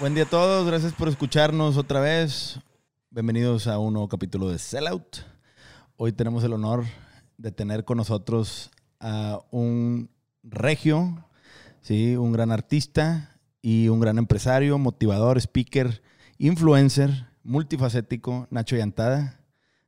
Buen día a todos, gracias por escucharnos otra vez. Bienvenidos a un nuevo capítulo de Sellout. Hoy tenemos el honor de tener con nosotros a un regio, ¿sí? un gran artista y un gran empresario, motivador, speaker, influencer, multifacético, Nacho Yantada.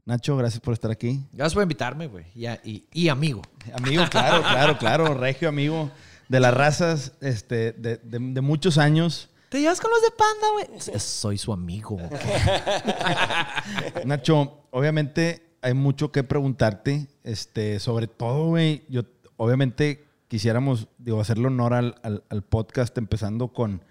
Nacho, gracias por estar aquí. Gracias por invitarme, güey. Y, y- y amigo. Amigo, claro, claro, claro, regio amigo de las razas este, de, de- de muchos años. ¿Te llevas con los de Panda, güey? Soy su amigo. güey. Nacho, obviamente hay mucho que preguntarte, este, sobre todo, güey, yo obviamente quisiéramos, digo, hacerle honor al, al- al podcast empezando con,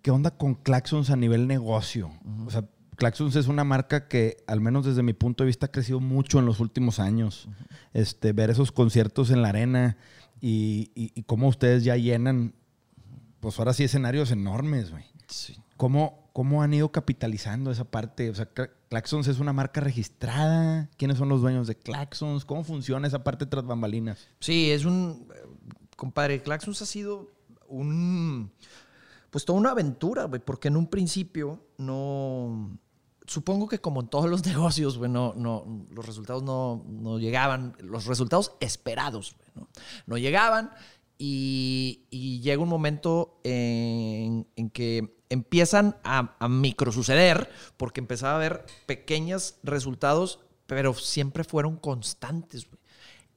¿qué onda con Claxons a nivel negocio? O sea, Claxons es una marca que, al menos desde mi punto de vista, ha crecido mucho en los últimos años. este, ver esos conciertos en la arena y, y, y cómo ustedes ya llenan, pues ahora sí, escenarios enormes, güey. ¿Cómo, ¿Cómo han ido capitalizando esa parte? O sea, Cla- Claxons es una marca registrada. ¿Quiénes son los dueños de Claxons? ¿Cómo funciona esa parte tras bambalinas? Sí, es un. eh, Compadre, Claxons ha sido un. Pues toda una aventura, güey, porque en un principio no. Supongo que como en todos los negocios, güey, no, no, los resultados no, no llegaban, los resultados esperados, güey, ¿no? No llegaban y, llega un momento en, que empiezan a, a microsuceder porque empezaba a haber pequeños resultados, pero siempre fueron constantes.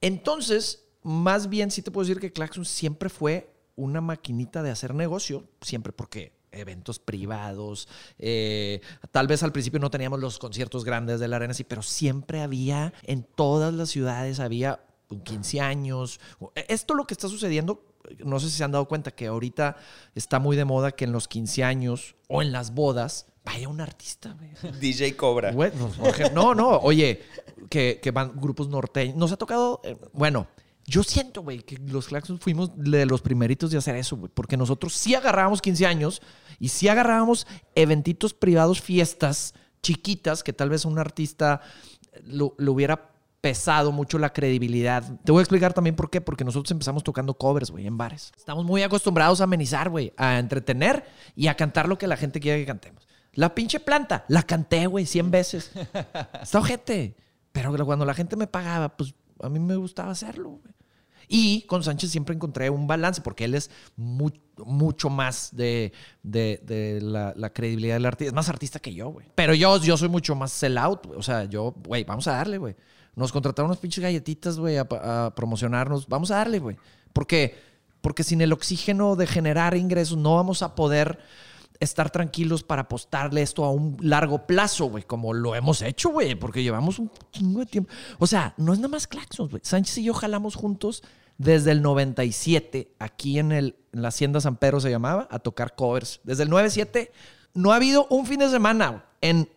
Entonces, más bien sí te puedo decir que Claxon siempre fue una maquinita de hacer negocio, siempre porque eventos privados, eh, tal vez al principio no teníamos los conciertos grandes de la arena, sí, pero siempre había, en todas las ciudades había un 15 años. Esto lo que está sucediendo, no sé si se han dado cuenta que ahorita está muy de moda que en los 15 años o en las bodas vaya un artista, güey. DJ Cobra. Güey, no, por ejemplo, no, no, oye, que, que van grupos norteños. Nos ha tocado, eh, bueno, yo siento, güey, que los Claxons fuimos de los primeritos de hacer eso, güey, porque nosotros sí agarrábamos 15 años y sí agarrábamos eventitos privados, fiestas chiquitas, que tal vez un artista lo, lo hubiera pesado mucho la credibilidad. Te voy a explicar también por qué, porque nosotros empezamos tocando covers, güey, en bares. Estamos muy acostumbrados a amenizar, güey, a entretener y a cantar lo que la gente quiere que cantemos. La pinche planta, la canté, güey, 100 veces. Está ojete. Pero cuando la gente me pagaba, pues a mí me gustaba hacerlo, güey. Y con Sánchez siempre encontré un balance, porque él es mu- mucho más de, de- de la, la credibilidad del artista. Es más artista que yo, güey. Pero yo, yo soy mucho más sell out, güey. O sea, yo, güey, vamos a darle, güey. Nos contrataron unas pinches galletitas, güey, a, promocionarnos. Vamos a darle, güey. Porque, porque sin el oxígeno de generar ingresos no vamos a poder estar tranquilos para apostarle esto a un largo plazo, güey, como lo hemos hecho, güey, porque llevamos un chingo de tiempo. O sea, no es nada más Claxons, güey. Sánchez y yo jalamos juntos desde el 97, aquí en, el, en la Hacienda San Pedro se llamaba, a tocar covers. Desde el 97, no ha habido un fin de semana en...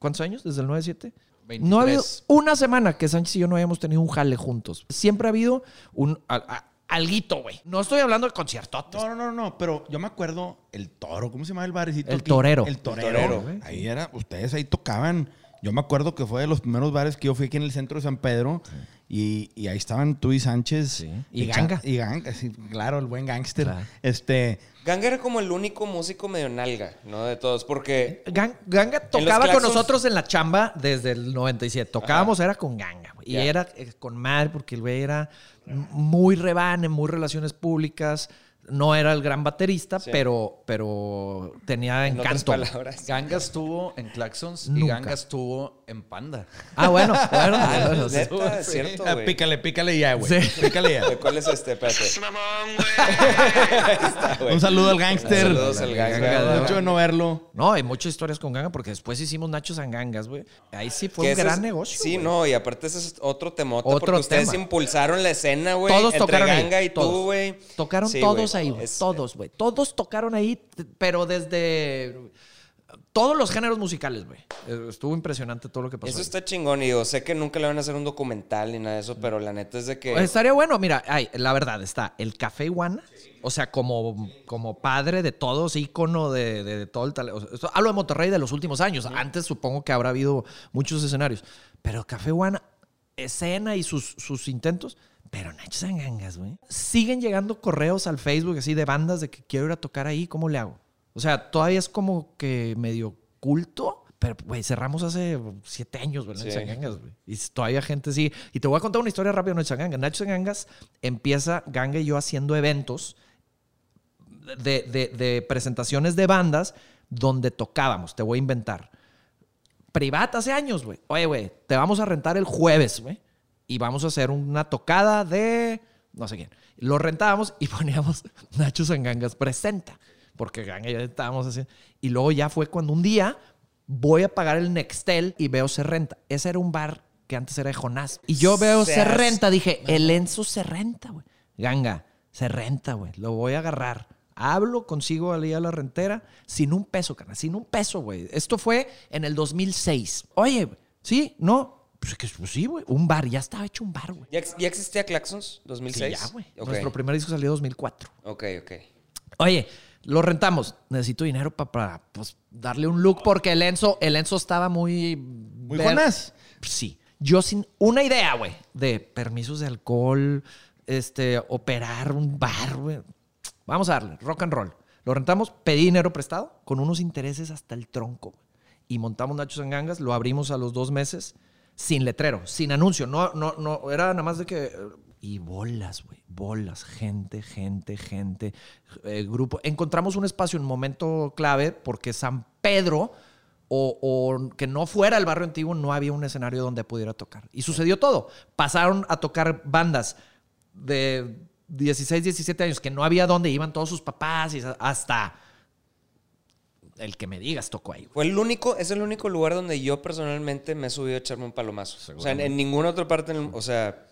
¿Cuántos años? Desde el 97. No ha habido 23. una semana que Sánchez y yo no hayamos tenido un jale juntos. Siempre ha habido un... a- a- alguito, güey. No estoy hablando de conciertotes. No, no, no, no, pero yo me acuerdo el toro, ¿cómo se llama el barecito? El aquí? Torero. El torero. El Torero. Ahí era, ustedes ahí tocaban. Yo me acuerdo que fue de los primeros bares que yo fui aquí en el centro de San Pedro y, y ahí estaban tú y Sánchez. Y Ganga. Y Ganga, sí, claro, el buen gángster. Claro. Este, Ganga era como el único músico medio nalga, ¿no? De todos, porque Gan- Ganga tocaba con nosotros en la chamba desde el 97. Tocábamos, era con Ganga. Y era eh, con madre, porque el güey era muy rebane, muy relaciones públicas. No era el gran baterista, Sí. pero, pero tenía en encanto. palabras. Ganga estuvo en Claxons y Nunca. Ganga estuvo en Panda. Ah, bueno, bueno, Ah, bueno, es sí. cierto, ah, pícale, pícale ya, güey. Sí. Pícale ya. ¿De ¿Cuál es este? Espérate. Un saludo al gángster. Saludos al Ganga. Ganga. Mucho de no verlo. No, hay muchas historias con Ganga porque después hicimos Nachos en Gangas, güey. Ahí sí fue un gran es- negocio. Sí, no, y aparte ese es otro temota Otro porque ustedes impulsaron la escena, güey. Todos entre tocaron ahí, Ganga y todos. tú, güey. Tocaron Sí, todos güey. Ahí, güey. Es- Todos, güey. Todos tocaron ahí, pero desde Todos los géneros musicales, güey. Eh, Estuvo impresionante todo lo que pasó. Eso ahí. está chingón. Y digo, sé que nunca le van a hacer un documental ni nada de eso, pero la neta es de que. Pues estaría bueno, mira, ay, la verdad, está el Café Iguana, o sea, como, como padre de todos, ícono de, de- de todo el talento. Hablo de Monterrey de los últimos años. Antes supongo que habrá habido muchos escenarios. Pero Café Iguana, escena y sus, sus intentos. Pero Nacho Zangangas, güey. Siguen llegando correos al Facebook así de bandas de que quiero ir a tocar ahí, ¿cómo le hago? O sea, todavía es como que medio culto. Pero, güey, cerramos hace siete años, güey, Nacho Sí. Zangangas, güey. Y todavía gente sí. Y te voy a contar una historia rápida de Nacho Zangangas. Nacho Zangangas empieza, Ganga y yo, haciendo eventos de, de- de presentaciones de bandas donde tocábamos. Te voy a inventar. Privata hace años, güey. Oye, güey, te vamos a rentar el jueves, güey. Y vamos a hacer una tocada de no sé quién. Lo rentábamos y poníamos Nacho Zangangas presenta. Porque Ganga y yo estábamos haciendo. Y luego ya fue cuando un día voy a pagar el Nextel y veo Se Renta. Ese era un bar que antes era de Jonás. Y yo veo Se Renta. Dije, el Enzo se renta, güey. Ganga, se renta, güey. Lo voy a agarrar. Hablo, consigo al a la rentera sin un peso, carnal. Sin un peso, güey. Esto fue en el 2006. Oye, ¿sí? ¿No? Pues, que, pues sí, güey. Un bar. Ya estaba hecho un bar, güey. ¿Ya, ex- ya existía Claxons? Sí, ¿2006? ya, güey. Nuestro primer disco salió en 2004. Ok, ok. Oye, lo rentamos. Necesito dinero pa- para pues, darle un look porque el Enzo, el Enzo estaba muy... Muy ver-. Sí. Yo sin una idea, güey, de permisos de alcohol, este, operar un bar, güey. Vamos a darle, rock and roll. Lo rentamos, pedí dinero prestado con unos intereses hasta el tronco. güey. Y montamos Nachos en Gangas, lo abrimos a los dos meses sin letrero, sin anuncio. No, no, no, era nada más de que... Y bolas, güey, bolas, gente, gente, gente, eh, grupo. Encontramos un espacio en un momento clave porque San Pedro o, o que no fuera el barrio antiguo, no había un escenario donde pudiera tocar. Y sucedió todo. Pasaron a tocar bandas de 16, 17 años que no había donde iban todos sus papás y hasta el que me digas tocó ahí. güey. Fue el único, es el único lugar donde yo personalmente me he subido a echarme un palomazo. O sea, en, en ninguna otra parte, en el- o sea,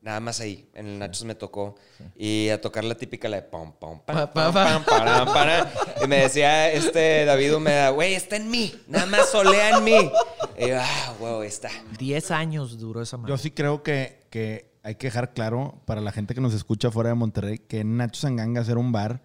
nada más ahí. En el Nachos me tocó. Y a tocar la típica, la de pam, pam, pam, Pa, pam, pa, pam, param, param. Y me decía este David Humeda, güey, está en mí. Nada más solea en mí. Y yo, ah, wow, está. 10 años duró esa madre. Yo sí creo que, que hay que dejar claro para la gente que nos escucha fuera de Monterrey que Nacho Sangangas era un bar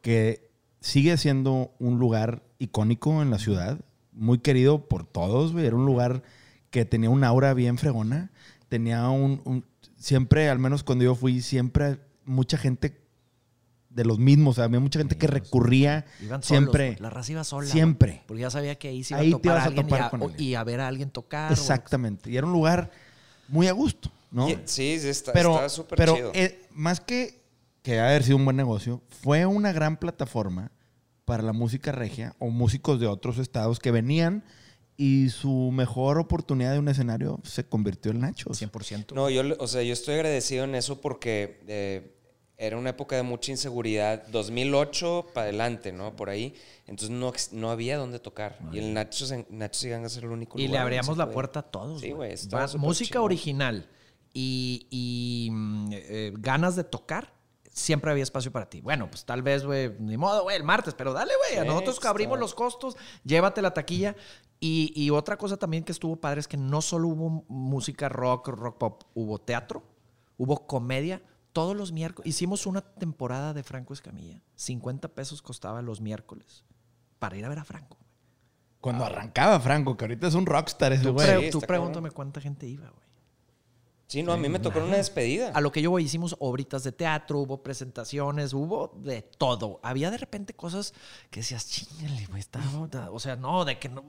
que sigue siendo un lugar icónico en la ciudad, muy querido por todos, güey. Era un lugar que tenía un aura bien fregona, tenía un, un- siempre, al menos cuando yo fui, siempre mucha gente de los mismos, o sea, había mucha gente que recurría Iban solos, siempre. La raza iba sola. Siempre. Porque ya sabía que ahí se iba Ahí a te topar ibas a a alguien topar y, a, con o- y a ver a alguien tocar. Exactamente. Y era un lugar muy a gusto, ¿no? Y- sí, sí, está pero, está súper pero chido. eh, más que que haber sido un buen negocio, fue una gran plataforma para la música regia o músicos de otros estados que venían y su mejor oportunidad de un escenario se convirtió en Nachos. 100%. No, yo, le- o sea, yo estoy agradecido en eso porque eh, era una época de mucha inseguridad, 2008 para adelante, ¿no? Por ahí. Entonces no, no había dónde tocar. y el Nachos y Gangas era el único Y lugar le abríamos la puerta a todos. Sí, güey, Música chingón. original y, y, mm, eh, ganas de tocar, siempre había espacio para ti. Bueno, pues tal vez, güey, ni modo, güey, el martes, pero dale, güey, a nosotros está. abrimos los costos, llévate la taquilla. Y, y otra cosa también que estuvo padre es que no solo hubo música rock, rock pop, hubo teatro, hubo comedia. Todos los miércoles, hicimos una temporada de Franco Escamilla. 50 pesos costaba los miércoles para ir a ver a Franco. Cuando arrancaba Franco, que ahorita es un rockstar ese Tú, güey. pre- Sí, tú está pregúntame cuánta gente iba, güey. Sí, no, a mí me tocó una despedida. A lo que yo voy, hicimos obritas de teatro, hubo presentaciones, hubo de todo. Había de repente cosas que decías, chingale, güey, está- O sea, no, de que no.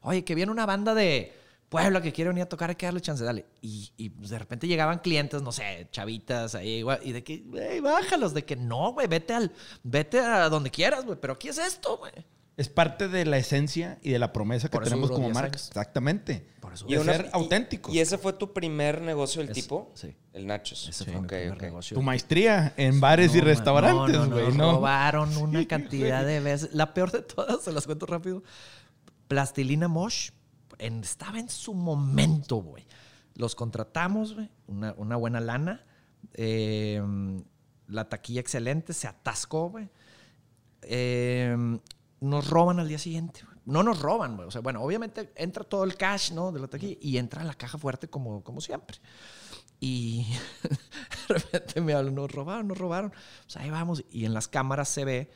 Oye, que viene una banda de Puebla que quiere venir a tocar, hay que darle chance, dale. Y, y, de repente llegaban clientes, no sé, chavitas ahí, y de que, güey, bájalos, de que no, güey, vete al, vete a donde quieras, güey, pero aquí es esto, güey. Es parte de la esencia y de la promesa que tenemos como 10 marca. Exactamente. Por eso. Y una- ser auténticos. ¿Y ese fue tu primer negocio del Es- tipo? sí. El Nachos. Ese Sí, fue mi ok, primer negocio. Tu maestría en bares y No, restaurantes, no, no, güey, nos ¿no? robaron una cantidad de veces. La peor de todas, se las cuento rápido. Plastilina Mosh en- estaba en su momento, güey. Los contratamos, güey. Una, una buena lana. Eh, la taquilla excelente. Se atascó, güey. Eh, nos roban al día siguiente, no nos roban. O sea, bueno, obviamente entra todo el cash, ¿no? De la taquilla y entra la caja fuerte como, como siempre. Y de repente me hablan, nos robaron, nos robaron. Pues ahí vamos. Y en las cámaras se ve,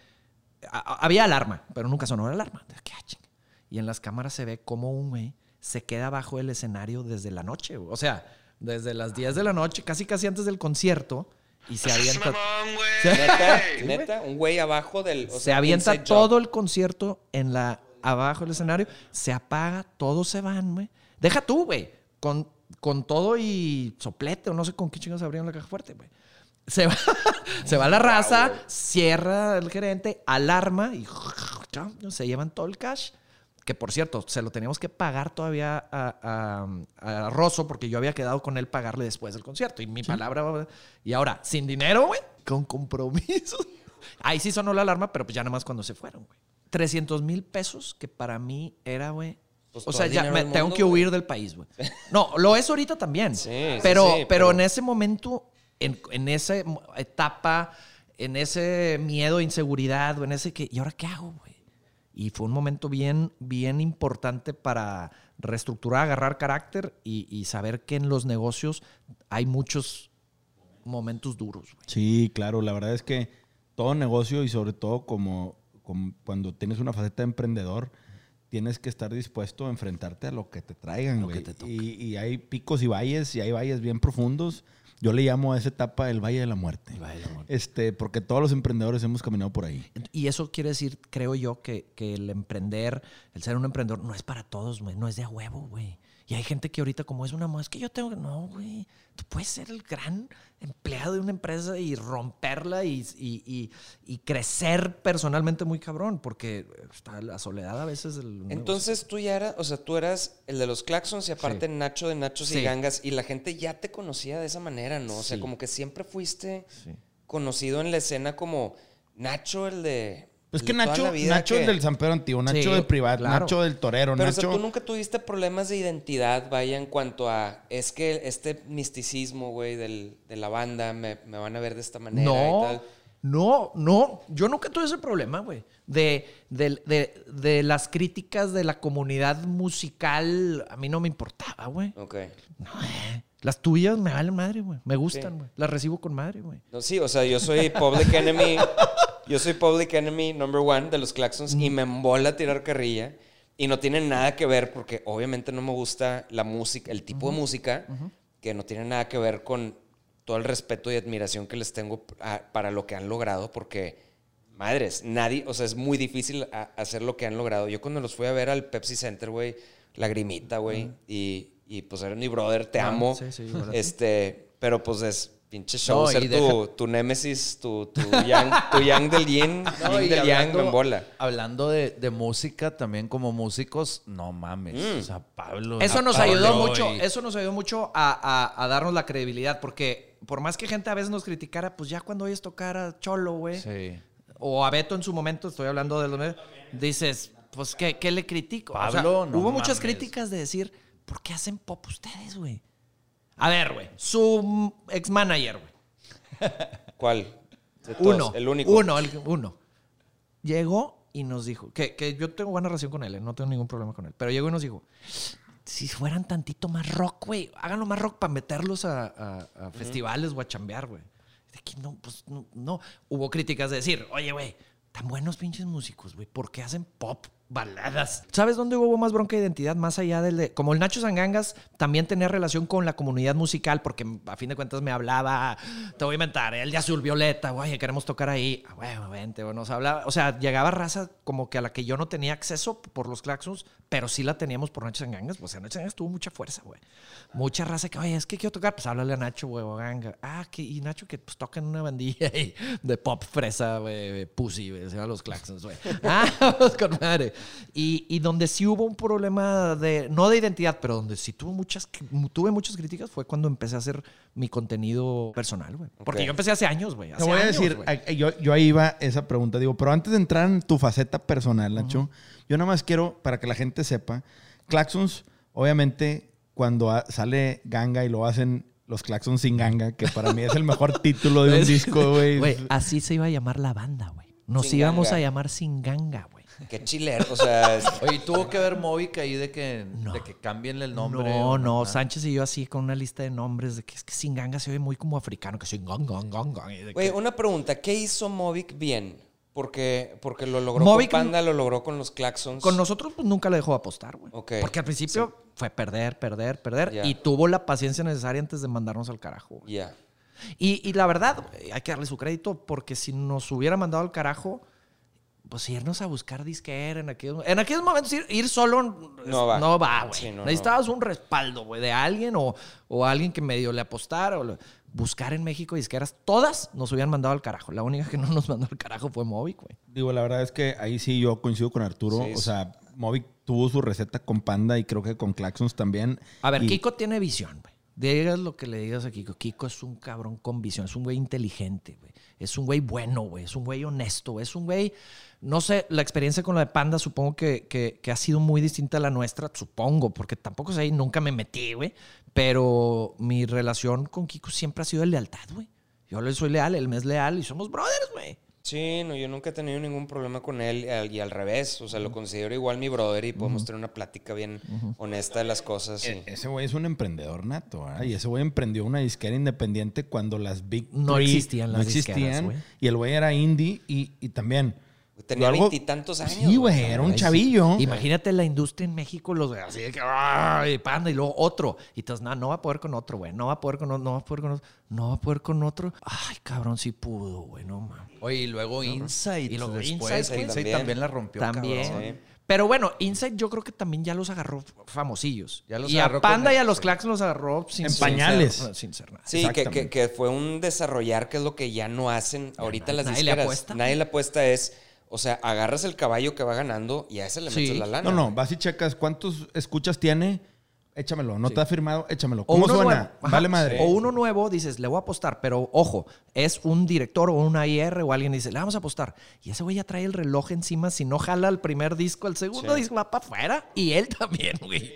a- a- había alarma, pero nunca sonó la alarma. Entonces, ¿qué, ah? Y en las cámaras se ve como un güey se queda bajo el escenario desde la noche. O sea, desde las 10 de la noche, casi casi antes del concierto, y se avienta, Neta, neta, un güey abajo del. o se sea, avienta todo el concierto en la abajo del escenario, se apaga, todos se van, güey. Deja tú, güey, con, con todo y soplete o no sé con qué chingados abrieron la caja fuerte, güey. Se va, se va la raza, cierra el gerente, alarma y se llevan todo el cash. Que por cierto, se lo teníamos que pagar todavía a, a, a Rosso porque yo había quedado con él pagarle después del concierto. Y mi palabra. Y ahora, sin dinero, güey, con compromiso. Ahí sí sonó la alarma, pero pues ya nada más cuando se fueron, güey. 300 mil pesos que para mí era, güey. Pues o sea, ya me tengo que huir del país, güey. No, lo es ahorita también. Sí, sí, pero, sí, pero, pero- en ese momento, en, en esa etapa, en ese miedo, inseguridad, o en ese que, ¿y ahora qué hago, güey? Y fue un momento bien, bien importante para reestructurar, agarrar carácter y, y saber que en los negocios hay muchos momentos duros, güey. Sí, claro, la verdad es que todo negocio y sobre todo como, como cuando tienes una faceta de emprendedor, tienes que estar dispuesto a enfrentarte a lo que te traigan, Lo güey. que te toque. Y, y hay picos y valles y hay valles bien profundos. Yo le llamo a esa etapa el Valle de la Muerte. Este, porque todos los emprendedores hemos caminado por ahí. Y eso quiere decir, creo yo, que, que el emprender, el ser un emprendedor, no es para todos, güey. No es de a huevo, güey. Y hay gente que ahorita, como es una más que yo tengo que. No, güey. Tú puedes ser el gran empleado de una empresa y romperla y, y- y- y crecer personalmente muy cabrón, porque está la soledad a veces. negocio. Entonces tú ya eras, o sea, tú eras el de los claxons y aparte Nacho de Nachos Sí. y Gangas y la gente ya te conocía de esa manera, ¿no? O sea, Sí. como que siempre fuiste conocido en la escena como Nacho el de... Pues que Nacho, Nacho que- el del San Pedro Antiguo, Nacho Sí, del privado, claro. Nacho del torero, Pero o Nacho. sea, tú nunca tuviste problemas de identidad, vaya, en cuanto a... Es que este misticismo, güey, del- de la banda, me, me van a ver de esta manera y No, tal. no, no. Yo nunca tuve ese problema, güey. De, de, de- de las críticas de la comunidad musical, a mí no me importaba, güey. Ok. No, eh. Las tuyas me valen madre, güey. Me gustan, Sí. güey. Las recibo con madre, güey. No, sí, o sea, yo soy Public Enemy. yo soy Public Enemy number one de los Claxons y me embola tirar carrilla. Y no tiene nada que ver, porque obviamente no me gusta la música, el tipo de música, que no tiene nada que ver con todo el respeto y admiración que les tengo a- para lo que han logrado, porque, madres, nadie, o sea, es muy difícil a- hacer lo que han logrado. Yo cuando los fui a ver al Pepsi Center, güey, lagrimita, güey, y, y pues era mi brother, te Ah, amo. sí, sí. Este, pero pues es pinche show No, ser tu, deja- tu némesis, tu, tu yang, tu yang del yin, No, yin y del yang, hablando- me embola. Hablando de, de música, también como músicos, no mames. Mm. O sea, Pablo. Eso nos Pablo ayudó y- mucho, eso nos ayudó mucho a, a- a darnos la credibilidad, porque por más que gente a veces nos criticara, pues ya cuando oyes tocar a Cholo, güey, Sí. o a Beto en su momento, estoy hablando de los dices, pues, ¿qué, qué le critico? O sea, Pablo, no hubo muchas críticas de decir, ¿por qué hacen pop ustedes, güey? A ver, güey, su ex manager, güey. ¿Cuál? De todos, Uno. El único. Uno, el, uno. Llegó y nos dijo, que, que yo tengo buena relación con él, eh, no tengo ningún problema con él, pero llegó y nos dijo, si fueran tantito más rock, güey, háganlo más rock para meterlos a, a- a festivales o a chambear, güey. De que no, pues no, no. Hubo críticas de decir, oye, güey, tan buenos pinches músicos, güey, ¿por qué hacen pop? Baladas. ¿Sabes dónde hubo más bronca de identidad? Más allá del de. Como el Nacho Zangangas también tenía relación con la comunidad musical, porque a fin de cuentas me hablaba, te voy a inventar, el de azul violeta, güey, queremos tocar ahí. Ah, Bueno, vente, bueno, nos hablaba. O sea, llegaba raza como que a la que yo no tenía acceso por los claxons, pero sí la teníamos por Nacho Zangangas. O sea, Nacho Zangangas tuvo mucha fuerza, güey. Mucha raza que, oye, es que quiero tocar, pues háblale a Nacho, güey, o Ganga. Ah, que, y Nacho que pues toca en una bandilla de pop fresa, güey, pussy, güey, se llama los claxons, güey. Ah, vamos con madre. Y, y donde sí hubo un problema de, no de identidad, pero donde sí tuvo muchas, tuve muchas críticas fue cuando empecé a hacer mi contenido personal, güey. Porque yo empecé hace años, güey. Te voy a decir, yo, yo ahí iba esa pregunta, digo, pero antes de entrar en tu faceta personal, Nacho, yo nada más quiero, para que la gente sepa, Claxons, obviamente, cuando sale Ganga y lo hacen los Claxons sin Ganga, que para mí es el mejor título de un disco, güey. Güey, así se iba a llamar la banda, güey. Nos Sin íbamos ganga. a llamar Sin Ganga, güey. Qué chilero. O sea, es- Oye, ¿y tuvo que ver Movic ahí de que, No. de que cambien el nombre? No, no, nada? Sánchez y yo así con una lista de nombres de que es que Singanga se oye muy como africano, que Singanga, Güey, una pregunta. ¿Qué hizo Movic bien? Porque, porque lo logró Movic- con Panda, lo logró con los Claxons. Con nosotros pues, nunca le dejó apostar, güey. Ok. Porque al principio fue perder, perder, perder. Y tuvo la paciencia necesaria antes de mandarnos al carajo. güey. Ya. Y, y la verdad, hay que darle su crédito porque si nos hubiera mandado al carajo, pues irnos a buscar disquera en aquellos, en aquellos momentos, ir, ir solo No va. no va, güey. Sí, no, Necesitabas un respaldo, güey, de alguien o, o alguien que medio le apostara. O lo- buscar en México disqueras, todas nos hubieran mandado al carajo. La única que no nos mandó al carajo fue Movic, güey. Digo, la verdad es que ahí sí yo coincido con Arturo. Sí, o sea, Movic tuvo su receta con Panda y creo que con Claxons también. A ver, Y- Kiko tiene visión, güey. Digas lo que le digas a Kiko. Kiko es un cabrón con visión, es un güey inteligente, güey. Es un güey bueno, güey. Es un güey honesto. Es un güey. No sé, la experiencia con la de Panda supongo que, que- que ha sido muy distinta a la nuestra, supongo, porque tampoco sé, nunca me metí, güey. Pero mi relación con Kiko siempre ha sido de lealtad, güey. Yo le soy leal, él me es leal y somos brothers, güey. Sí, no, yo nunca he tenido ningún problema con él y al, y al revés. O sea, lo considero igual mi brother y podemos tener una plática bien honesta de las cosas. E- y- Ese güey es un emprendedor nato, ¿verdad? Y ese güey emprendió una disquera independiente cuando las Big No existían las no existían. disqueras, güey. y el güey era indie y, y también... Tenía veintitantos años. Sí, güey, era un chavillo. Imagínate la industria en México, los así de que, ¡ay! Panda, y luego otro. Y entonces, no, no va a poder con otro, güey. No va a poder con otro, no va a poder con otro, no va a poder con otro. Ay, cabrón, sí pudo, güey, no mames. Oye, y luego Insight. Y luego después. Insight, también. también. la rompió. También. cabrón. Pero bueno, Insight yo creo que también ya los agarró famosillos. Ya los y a agarró con Panda y a los. Claxons los agarró sin, En sin pañales. ser- sin ser nada. Sí, que, que, Exactamente. que fue un desarrollar, que es lo que ya no hacen ahorita no- las nadie le apuesta. Nadie le apuesta es, o sea, agarras el caballo que va ganando y a ese le Sí. metes la lana. No, no, vas y checas cuántos escuchas tiene. Échamelo. No te ha firmado, échamelo. O ¿Cómo uno suena? nuevo. Vale madre. O uno nuevo, dices, le voy a apostar, pero ojo, es un director o una IR o alguien dice, le vamos a apostar. Y ese güey ya trae el reloj encima, si no jala el primer disco, el segundo Sí. disco va para afuera. Y él también, güey.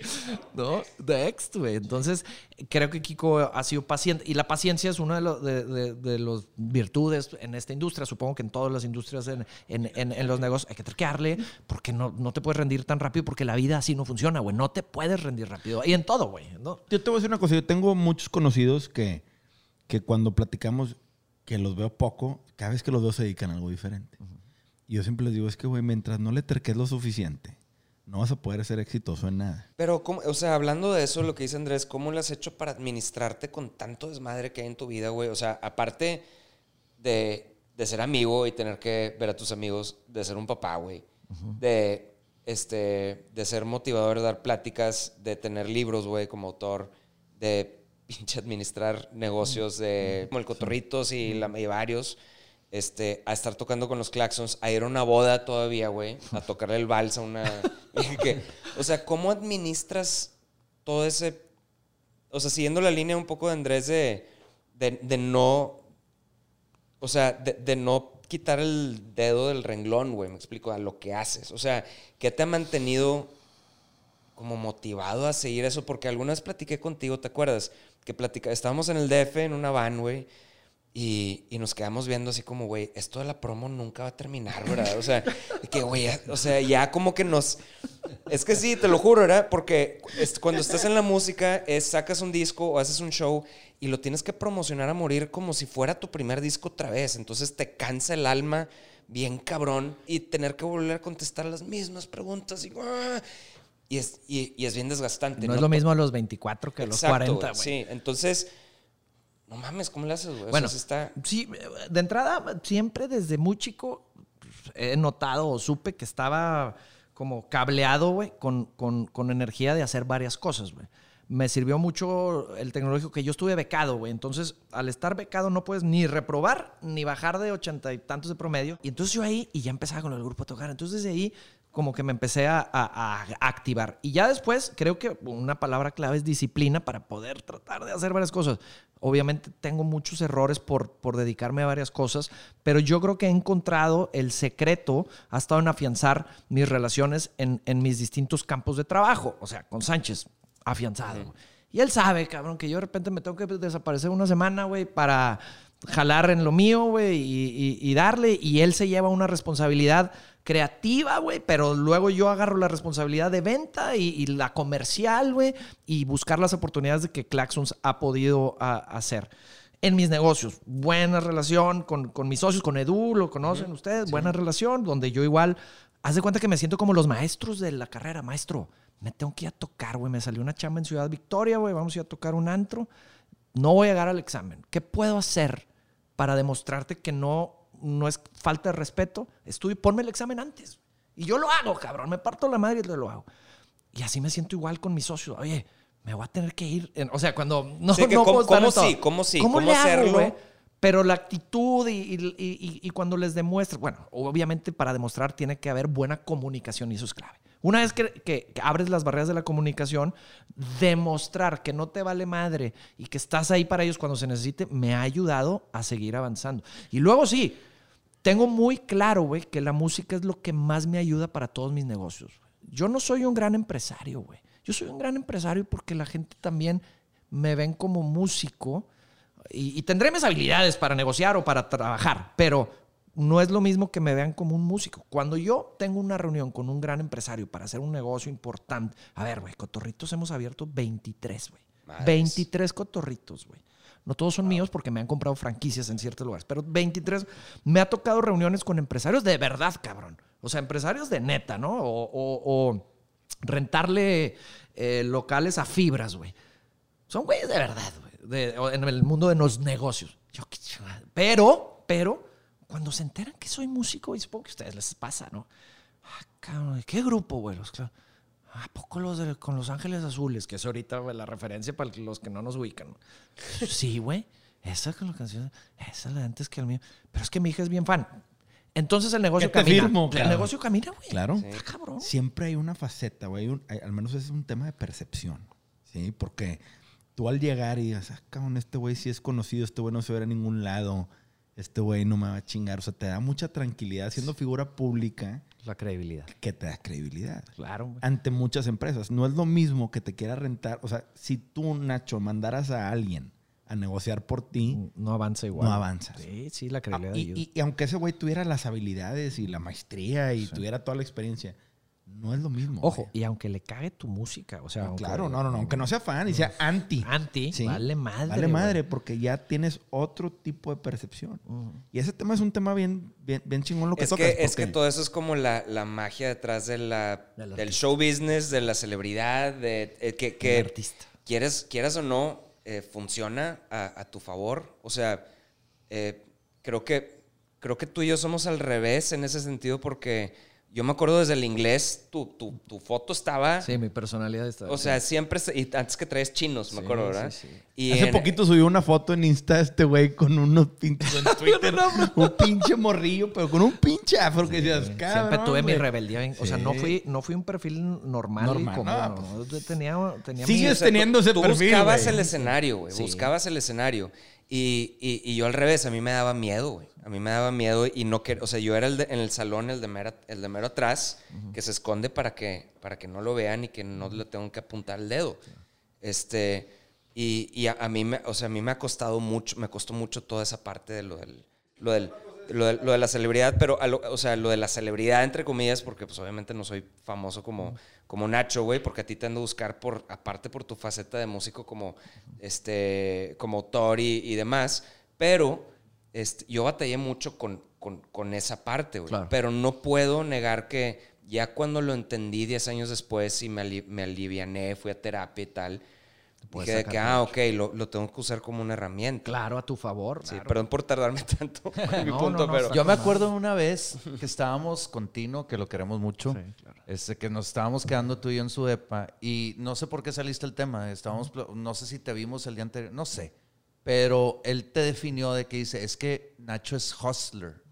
¿No? Next, güey. Entonces, creo que Kiko ha sido paciente. Y la paciencia es una de, los de, de- de los virtudes en esta industria. Supongo que en todas las industrias, en, en- en- en los negocios, hay que terquearle, porque no, no te puedes rendir tan rápido, porque la vida así no funciona, güey. No te puedes rendir rápido. Y en todo, güey. ¿no? Yo te voy a decir una cosa. Yo tengo muchos conocidos que, que cuando platicamos, que los veo poco, cada vez que los veo se dedican a algo diferente. Y yo siempre les digo, es que, güey, mientras no le terques lo suficiente, no vas a poder ser exitoso en nada. Pero, ¿cómo- o sea, hablando de eso, lo que dice Andrés, ¿cómo lo has hecho para administrarte con tanto desmadre que hay en tu vida, güey? O sea, aparte de, de ser amigo y tener que ver a tus amigos, de ser un papá, güey, de, este, de ser motivador, de dar pláticas, de tener libros, güey, como autor, de pinche administrar negocios de como el Cotorritos y, la, y varios. Este, a estar tocando con los Claxons, a ir a una boda todavía, güey, a tocarle el vals a una... o sea, ¿cómo administras todo ese... O sea, siguiendo la línea un poco de Andrés de, de, no... O sea, de, de no quitar el dedo del renglón, güey, me explico, a lo que haces. O sea, ¿qué te ha mantenido como motivado a seguir eso? Porque alguna vez platiqué contigo, ¿te acuerdas? Que platica, estábamos en el DF en una van, güey, y, y nos quedamos viendo así como, güey, esto de la promo nunca va a terminar, ¿verdad? O sea, que, güey, o sea, ya como que nos... Es que sí, te lo juro, ¿verdad? Porque es- cuando estás en la música, es, sacas un disco o haces un show y lo tienes que promocionar a morir como si fuera tu primer disco otra vez. Entonces te cansa el alma bien cabrón y tener que volver a contestar las mismas preguntas y... ¡ah! Y es, y, y es bien desgastante. No, es lo mismo a los 24 que a los Exacto, 40, güey. güey. Sí, entonces... No mames, ¿cómo le haces, güey? O sea, Bueno, sí está... sí, de entrada, siempre desde muy chico pues, he notado o supe que estaba como cableado, güey, con, con- con energía de hacer varias cosas, güey. Me sirvió mucho el tecnológico que yo estuve becado, güey. Entonces, al estar becado no puedes ni reprobar ni bajar de ochenta y tantos de promedio. Y entonces yo ahí, y ya empezaba con el grupo a tocar. Entonces, desde ahí, como que me empecé a, a- a activar. Y ya después, creo que una palabra clave es disciplina para poder tratar de hacer varias cosas. Obviamente tengo muchos errores por, por dedicarme a varias cosas, pero yo creo que he encontrado el secreto, ha estado en afianzar mis relaciones en, en mis distintos campos de trabajo. O sea, con Sánchez, afianzado. Y él sabe, cabrón, que yo de repente me tengo que desaparecer una semana, güey, para, jalar en lo mío, güey, y, y- y darle. Y él se lleva una responsabilidad creativa, güey, pero luego yo agarro la responsabilidad de venta y, y la comercial, güey, y buscar las oportunidades de que Claxons ha podido a- hacer. En mis negocios, buena relación con, con mis socios, con Edu, lo conocen ustedes, buena relación, donde yo igual, haz de cuenta que me siento como los maestros de la carrera, maestro, me tengo que ir a tocar, güey, me salió una chamba en Ciudad Victoria, güey, vamos a ir a tocar un antro, no voy a llegar al examen. ¿Qué puedo hacer para demostrarte que no, no es falta de respeto? Estudio, ponme el examen antes. Y yo lo hago, cabrón. Me parto la madre y lo hago. Y así me siento igual con mis socios. Oye, me voy a tener que ir. o sea, cuando no, Sí, que no cómo- cómo sí, cómo sí, ¿Cómo, cómo hago, hacerlo? Pero la actitud y, y- y- y- y cuando les demuestra, bueno, obviamente para demostrar tiene que haber buena comunicación y eso es clave. Una vez que, abres las barreras de la comunicación, demostrar que no te vale madre y que estás ahí para ellos cuando se necesite, me ha ayudado a seguir avanzando. Y luego sí, tengo muy claro, güey, que la música es lo que más me ayuda para todos mis negocios. Yo no soy un gran empresario, güey. Yo soy un gran empresario porque la gente también me ven como músico y, y tendré mis habilidades para negociar o para trabajar, pero no es lo mismo que me vean como un músico. Cuando yo tengo una reunión con un gran empresario para hacer un negocio importante, a ver, güey, cotorritos hemos abierto 23, güey. Madres. 23 cotorritos, güey. No todos son míos porque me han comprado franquicias en ciertos lugares, pero 23. Me ha tocado reuniones con empresarios de verdad, cabrón. O sea, empresarios de neta, ¿no? O, o- o rentarle eh, locales a fibras, güey. Son güeyes de verdad, güey. en el mundo de los negocios. Yo, pero, pero, cuando se enteran que soy músico, y supongo que a ustedes les pasa, ¿no? Ah, cabrón, ¿de ¿qué grupo, güey? Los ¿A poco los de- con Los Ángeles Azules? Que es ahorita güey, la referencia para los que no nos ubican. Sí, güey. Esa con la canción, esa es la de antes que el mío. Pero es que mi hija es bien fan. Entonces el negocio ¿Qué te camina. firmo, el negocio camina, güey. Claro. Está cabrón. Siempre hay una faceta, güey. un- hay- al menos es un tema de percepción. ¿Sí? Porque tú al llegar y dices, ah, cabrón, este güey sí es conocido, este güey no se ve a ningún lado, este güey no me va a chingar. O sea, te da mucha tranquilidad siendo figura pública La credibilidad. que te da credibilidad Claro, ante muchas empresas. No es lo mismo que te quiera rentar. O sea, si tú, Nacho, mandaras a alguien a negociar por ti, No avanza igual. no avanzas. Sí, sí, la Ah, credibilidad y, ayuda. y- y aunque ese güey tuviera las habilidades y la maestría y tuviera toda la experiencia, no es lo mismo. Ojo, güey. y aunque le cague tu música, o sea, No, aunque- claro, no, no, no. Aunque no sea fan y sea anti. Anti, Sí, vale madre. Vale güey. madre, porque ya tienes otro tipo de percepción. Y ese tema es un tema bien, bien, bien chingón lo que Es tocas. que, es que todo eso es como la, la magia detrás de la, Del del artista. show business, de la celebridad, de eh, que, que El artista. quieres, quieras o no, eh, funciona a, a tu favor. O sea, eh, creo que creo que tú y yo somos al revés en ese sentido porque yo me acuerdo desde el inglés, tu, tu, tu foto estaba, Sí, mi personalidad está. o sea, siempre, se- y antes que traes chinos, me Sí, acuerdo, sí, ¿verdad? sí. Y Hace en- poquito subió una foto en Insta este güey con unos pinches en Twitter. un pinche morrillo, pero con un pinche afro que decías, Siempre tuve mi güey". rebeldía. O sea, no Sí. fui, no fui un perfil normal, Normal, y común. no, No, pues. Yo tenía, tenía Sigues mi- o sea, teniendo tú- ese tú perfil, buscabas güey. el escenario, güey. Sí. Buscabas el escenario. Y, y- y yo al revés, a mí me daba miedo, güey. A mí me daba miedo y no quería... O sea, yo era el de- en el salón, el de mero, el de mero atrás, que se esconde para que, para que no lo vean y que no le tengan que apuntar el dedo. Este... Y, y a, a mí, me, o sea, a mí me ha costado mucho, me costó mucho toda esa parte de lo del... Lo del lo de, lo de la celebridad, pero, a lo- o sea, lo de la celebridad, entre comillas, porque pues obviamente no soy famoso como, como Nacho, güey, porque a ti te han de buscar por, aparte por tu faceta de músico como, este, como autor y, y demás, pero este, yo batallé mucho con, con, con esa parte, güey. Claro. Pero no puedo negar que ya cuando lo entendí 10 años después y me, me aliviané, fui a terapia y tal, dije de que, ah, ok, lo, lo tengo que usar como una herramienta. Claro, a tu favor. Sí, claro. perdón por tardarme tanto con mi No, punto, no, no, pero... Yo me acuerdo una vez que estábamos con Tino, que lo queremos mucho, Sí, claro. este, que nos estábamos quedando tú y yo en su depa, y no sé por qué saliste el tema, estábamos, no sé si te vimos el día anterior, no sé, pero él te definió de que dice, es que Nacho es hustler.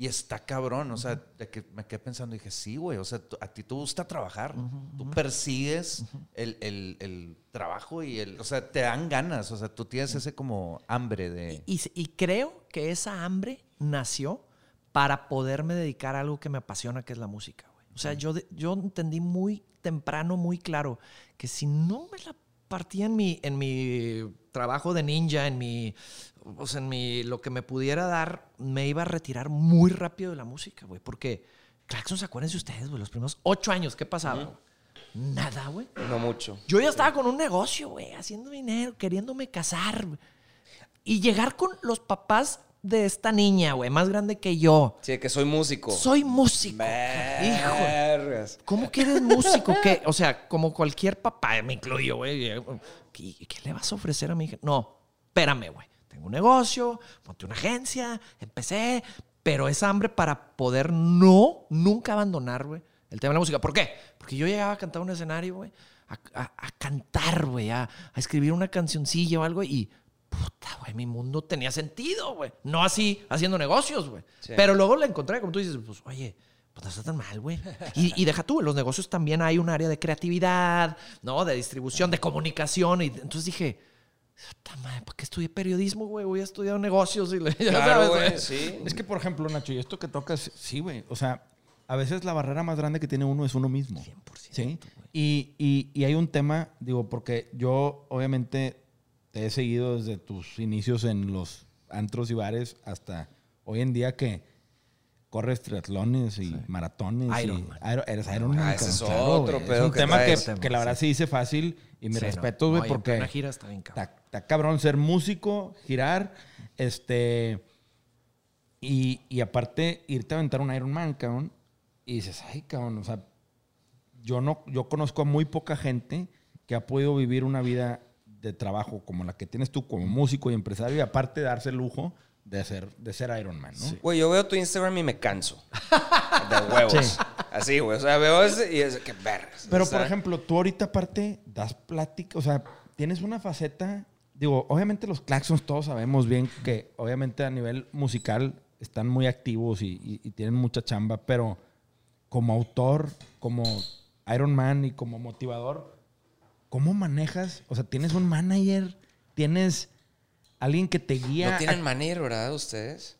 Y está cabrón, o sea, de que me quedé pensando, dije, sí, güey, o sea, a ti te gusta trabajar, tú persigues el, el- el trabajo y el, o sea, te dan ganas, o sea, tú tienes ese como hambre de... Y, y creo que esa hambre nació para poderme dedicar a algo que me apasiona, que es la música. güey. O sea, yo, yo entendí muy temprano, muy claro, que si no me la partía en mi, en mi trabajo de ninja, en mi pues en mi, lo que me pudiera dar, me iba a retirar muy rápido de la música, güey. Porque Claxons, acuérdense ustedes, güey, los primeros ocho años, ¿qué pasaba? Nada, güey. No mucho. Yo ya estaba con un negocio, güey, haciendo dinero, queriéndome casar. Y llegar con los papás de esta niña, güey, más grande que yo. Sí, que soy músico. Soy músico. Hijo. ¿Cómo que eres músico? ¿Qué? O sea, como cualquier papá, me incluyo, güey. ¿Qué, qué le vas a ofrecer a mi hija? No, espérame, güey. Tengo un negocio, monté una agencia, empecé, pero es hambre para poder no, nunca abandonar, güey, el tema de la música. ¿Por qué? Porque yo llegaba a cantar un escenario, güey, a, a- a cantar, güey, a, a escribir una cancioncilla o algo y... Puta, güey, mi mundo tenía sentido, güey. No así haciendo negocios, güey. Sí. Pero luego le encontré, como tú dices, pues, oye, pues no está tan mal, güey. Y, y deja tú, en los negocios también hay un área de creatividad, ¿no? De distribución, de comunicación. Y entonces dije, madre, ¿para qué estudié periodismo, güey? Voy a estudiar negocios y le, Claro, sabes, güey, sí. Es que, por ejemplo, Nacho, y esto que tocas, sí, güey. O sea, a veces la barrera más grande que tiene uno es uno mismo. 100%, Sí. Y, y- y hay un tema, digo, porque yo obviamente te he seguido desde tus inicios en los antros y bares hasta hoy en día que corres triatlones y maratones. y. Iron- eres Ironman. Ah, ese es claro, otro pedo Es un que tema que, que la verdad se dice fácil y mi Sí, no. respeto, güey, No, porque plena gira está bien cabrón. está, está cabrón ser músico, girar, este... Y, y aparte, irte a aventar un Ironman, cabrón. Y dices, ay, cabrón, o sea, yo no, yo conozco a muy poca gente que ha podido vivir una vida de trabajo como la que tienes tú como músico y empresario y aparte darse el lujo de ser, de ser Iron Man, ¿no? Güey, yo veo tu Instagram y me canso. De huevos. Sí. Así, güey. O sea, veo ese y es que vergas. Pero, O sea, por ejemplo, tú ahorita aparte das plática, o sea, tienes una faceta, digo, obviamente los Claxons todos sabemos bien que obviamente a nivel musical están muy activos y, y- y tienen mucha chamba, pero como autor, como Iron Man y como motivador, ¿cómo manejas? O sea, tienes un manager, tienes alguien que te guía. No tienen a- manager, ¿verdad? Ustedes.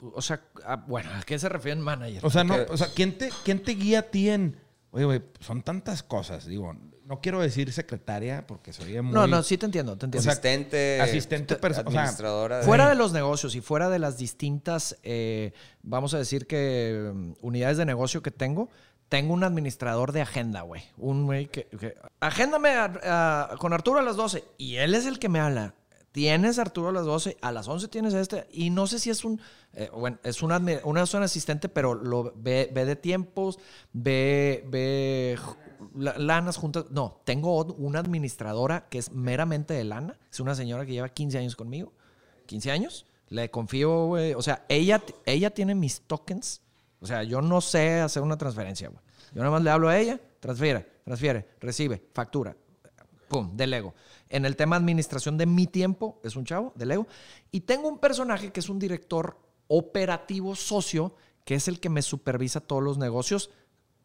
O sea, ah, bueno, ¿a qué se refieren manager? O sea, no, o sea, ¿quién te, quién te guía a ti en, oye, güey, son tantas cosas, digo, no quiero decir secretaria porque soy muy... no, no, sí te entiendo, te entiendo. asistente. asistente perso- o sea, administradora. Fuera de los negocios y fuera de las distintas, eh, vamos a decir que um, unidades de negocio que tengo, tengo un administrador de agenda, güey. Un güey que, que- Agéndame a- a- con Arturo a las 12. Y él es el que me habla. Tienes Arturo a las 12, a las 11 tienes este. Y no sé si es un, eh, bueno, es una, es un asistente, pero lo ve, ve de tiempos, ve, ve lanas juntas. No, tengo una administradora que es meramente de lana. Es una señora que lleva 15 años conmigo. 15 años. Le confío, güey. O sea, ella, ella tiene mis tokens. O sea, yo no sé hacer una transferencia, güey. Yo nada más le hablo a ella, transfiere, transfiere, recibe, factura. Pum, delego. En el tema administración de mi tiempo, es un chavo, delego. Y tengo un personaje que es un director operativo socio, que es el que me supervisa todos los negocios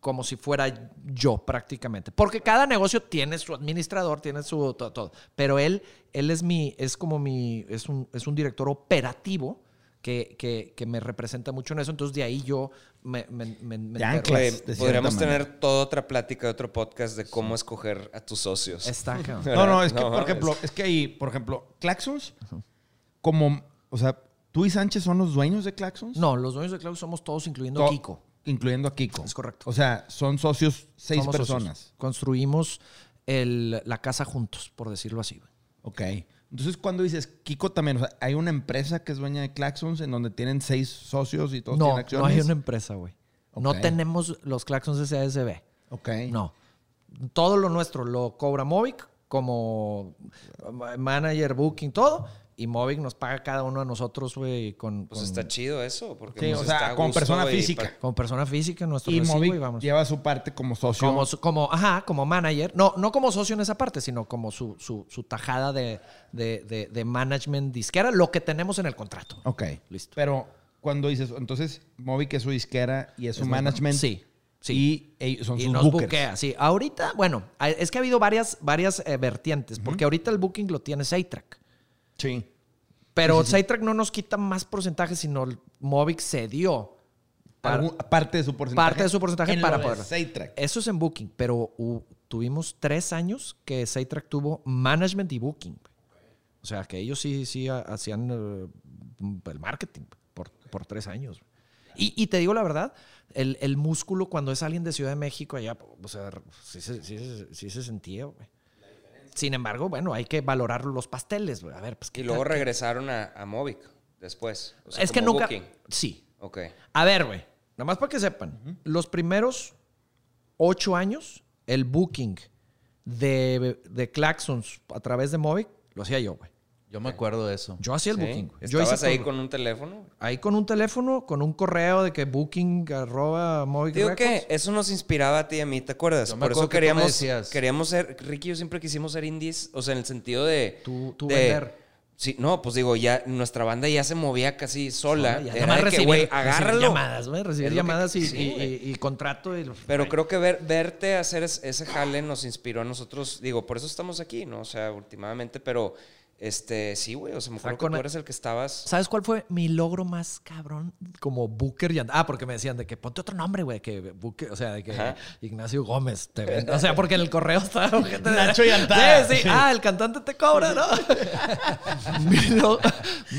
como si fuera yo prácticamente. Porque cada negocio tiene su administrador, tiene su todo, todo. Pero él, él es mi, es como mi, es un, es un director operativo que, que, que me representa mucho en eso. Entonces de ahí yo me, me, de podríamos manera. tener toda otra plática de otro podcast de cómo escoger a tus socios. Está. No, no, es que, No, por ejemplo, es que ahí, por ejemplo, Claxons, como, o sea, tú y Sánchez son los dueños de Claxons. No, los dueños de Cloud somos todos, incluyendo a Kiko. Incluyendo a Kiko. Es correcto. O sea, son socios seis Somos socios. personas. Construimos el- la casa juntos, por decirlo así. Ok. Entonces, cuando dices Kiko también, o sea, hay una empresa que es dueña de Claxons en donde tienen seis socios y todos No, tienen no acciones. hay una empresa, güey. No tenemos los Claxons SASB. Ok. No. Todo lo nuestro lo cobra Movic como manager, booking, todo. Y Movic nos paga cada uno de nosotros, güey, con, Pues con- está chido eso. Porque Sí, o sea, está a como gusto persona física. pa- como persona física, nuestro Y recibo Movic y vamos. lleva su parte como socio. Como, como, ajá, como manager. No, no como socio en esa parte, sino como su, su, su tajada de, de, de, de management disquera, lo que tenemos en el contrato. Ok. Listo. Pero cuando dices, entonces, Movic es su disquera y es su Es management. Sí, sí. Y ellos son y sus nos bookers. buquea, sí. Ahorita, bueno, es que ha habido varias, varias eh, vertientes, porque ahorita el booking lo tiene Saytrack. Sí. Pero Saytrack no nos quita más porcentaje, sino Movic para- Algún- parte de su porcentaje. parte de su porcentaje en para poder. Eso es en booking, pero uh, tuvimos tres años que Saytrack tuvo management y booking. O sea, que ellos sí, sí ha- hacían eh, el marketing por, por tres años. Y, y te digo la verdad, el, el músculo cuando es alguien de Ciudad de México allá, o sea, sí se, sí se- sí se sentía, güey. Sin embargo, bueno, hay que valorar los pasteles, güey. A ver, pues Y ¿qué luego tal? regresaron a, a Movic después. O sea, Es que nunca... booking. Sí. Ok. A ver, güey. Nada más para que sepan. Los primeros ocho años, el booking de, de Claxons a través de Movic lo hacía yo, güey. Yo me acuerdo de eso. Yo hacía el Sí. booking. güey. Yo hice ¿Estabas ahí todo. con un teléfono? Ahí con un teléfono, con un correo de que booking arroba Movic Digo que eso nos inspiraba a ti y a mí, ¿te acuerdas? Yo me Por eso que tú me queríamos, queríamos ser, Ricky y yo siempre quisimos ser indies, o sea, en el sentido de... Tú- tú de- vender. Sí, no, pues digo, ya nuestra banda ya se movía casi sola. Ya, Era de que, recibir, güey, recibir agárralo. llamadas, güey. Recibir que- llamadas y, sí, y- güey. y- y contrato. y- Pero güey. creo que ver, verte hacer es- ese jale nos inspiró a nosotros. Digo, por eso estamos aquí, ¿no? O sea, últimamente, pero este, sí, güey. O sea, me acuerdo que tú eres el que estabas. ¿Sabes cuál fue mi logro más cabrón como Booker? y and- Ah, porque me decían de que ponte otro nombre, güey, que Booker, o sea, de que Ajá. Ignacio Gómez te vende. O sea, porque en el correo estaba gente de- Nacho Yantá. Sí, sí. Ah, el cantante te cobra, ¿no? mi, lo-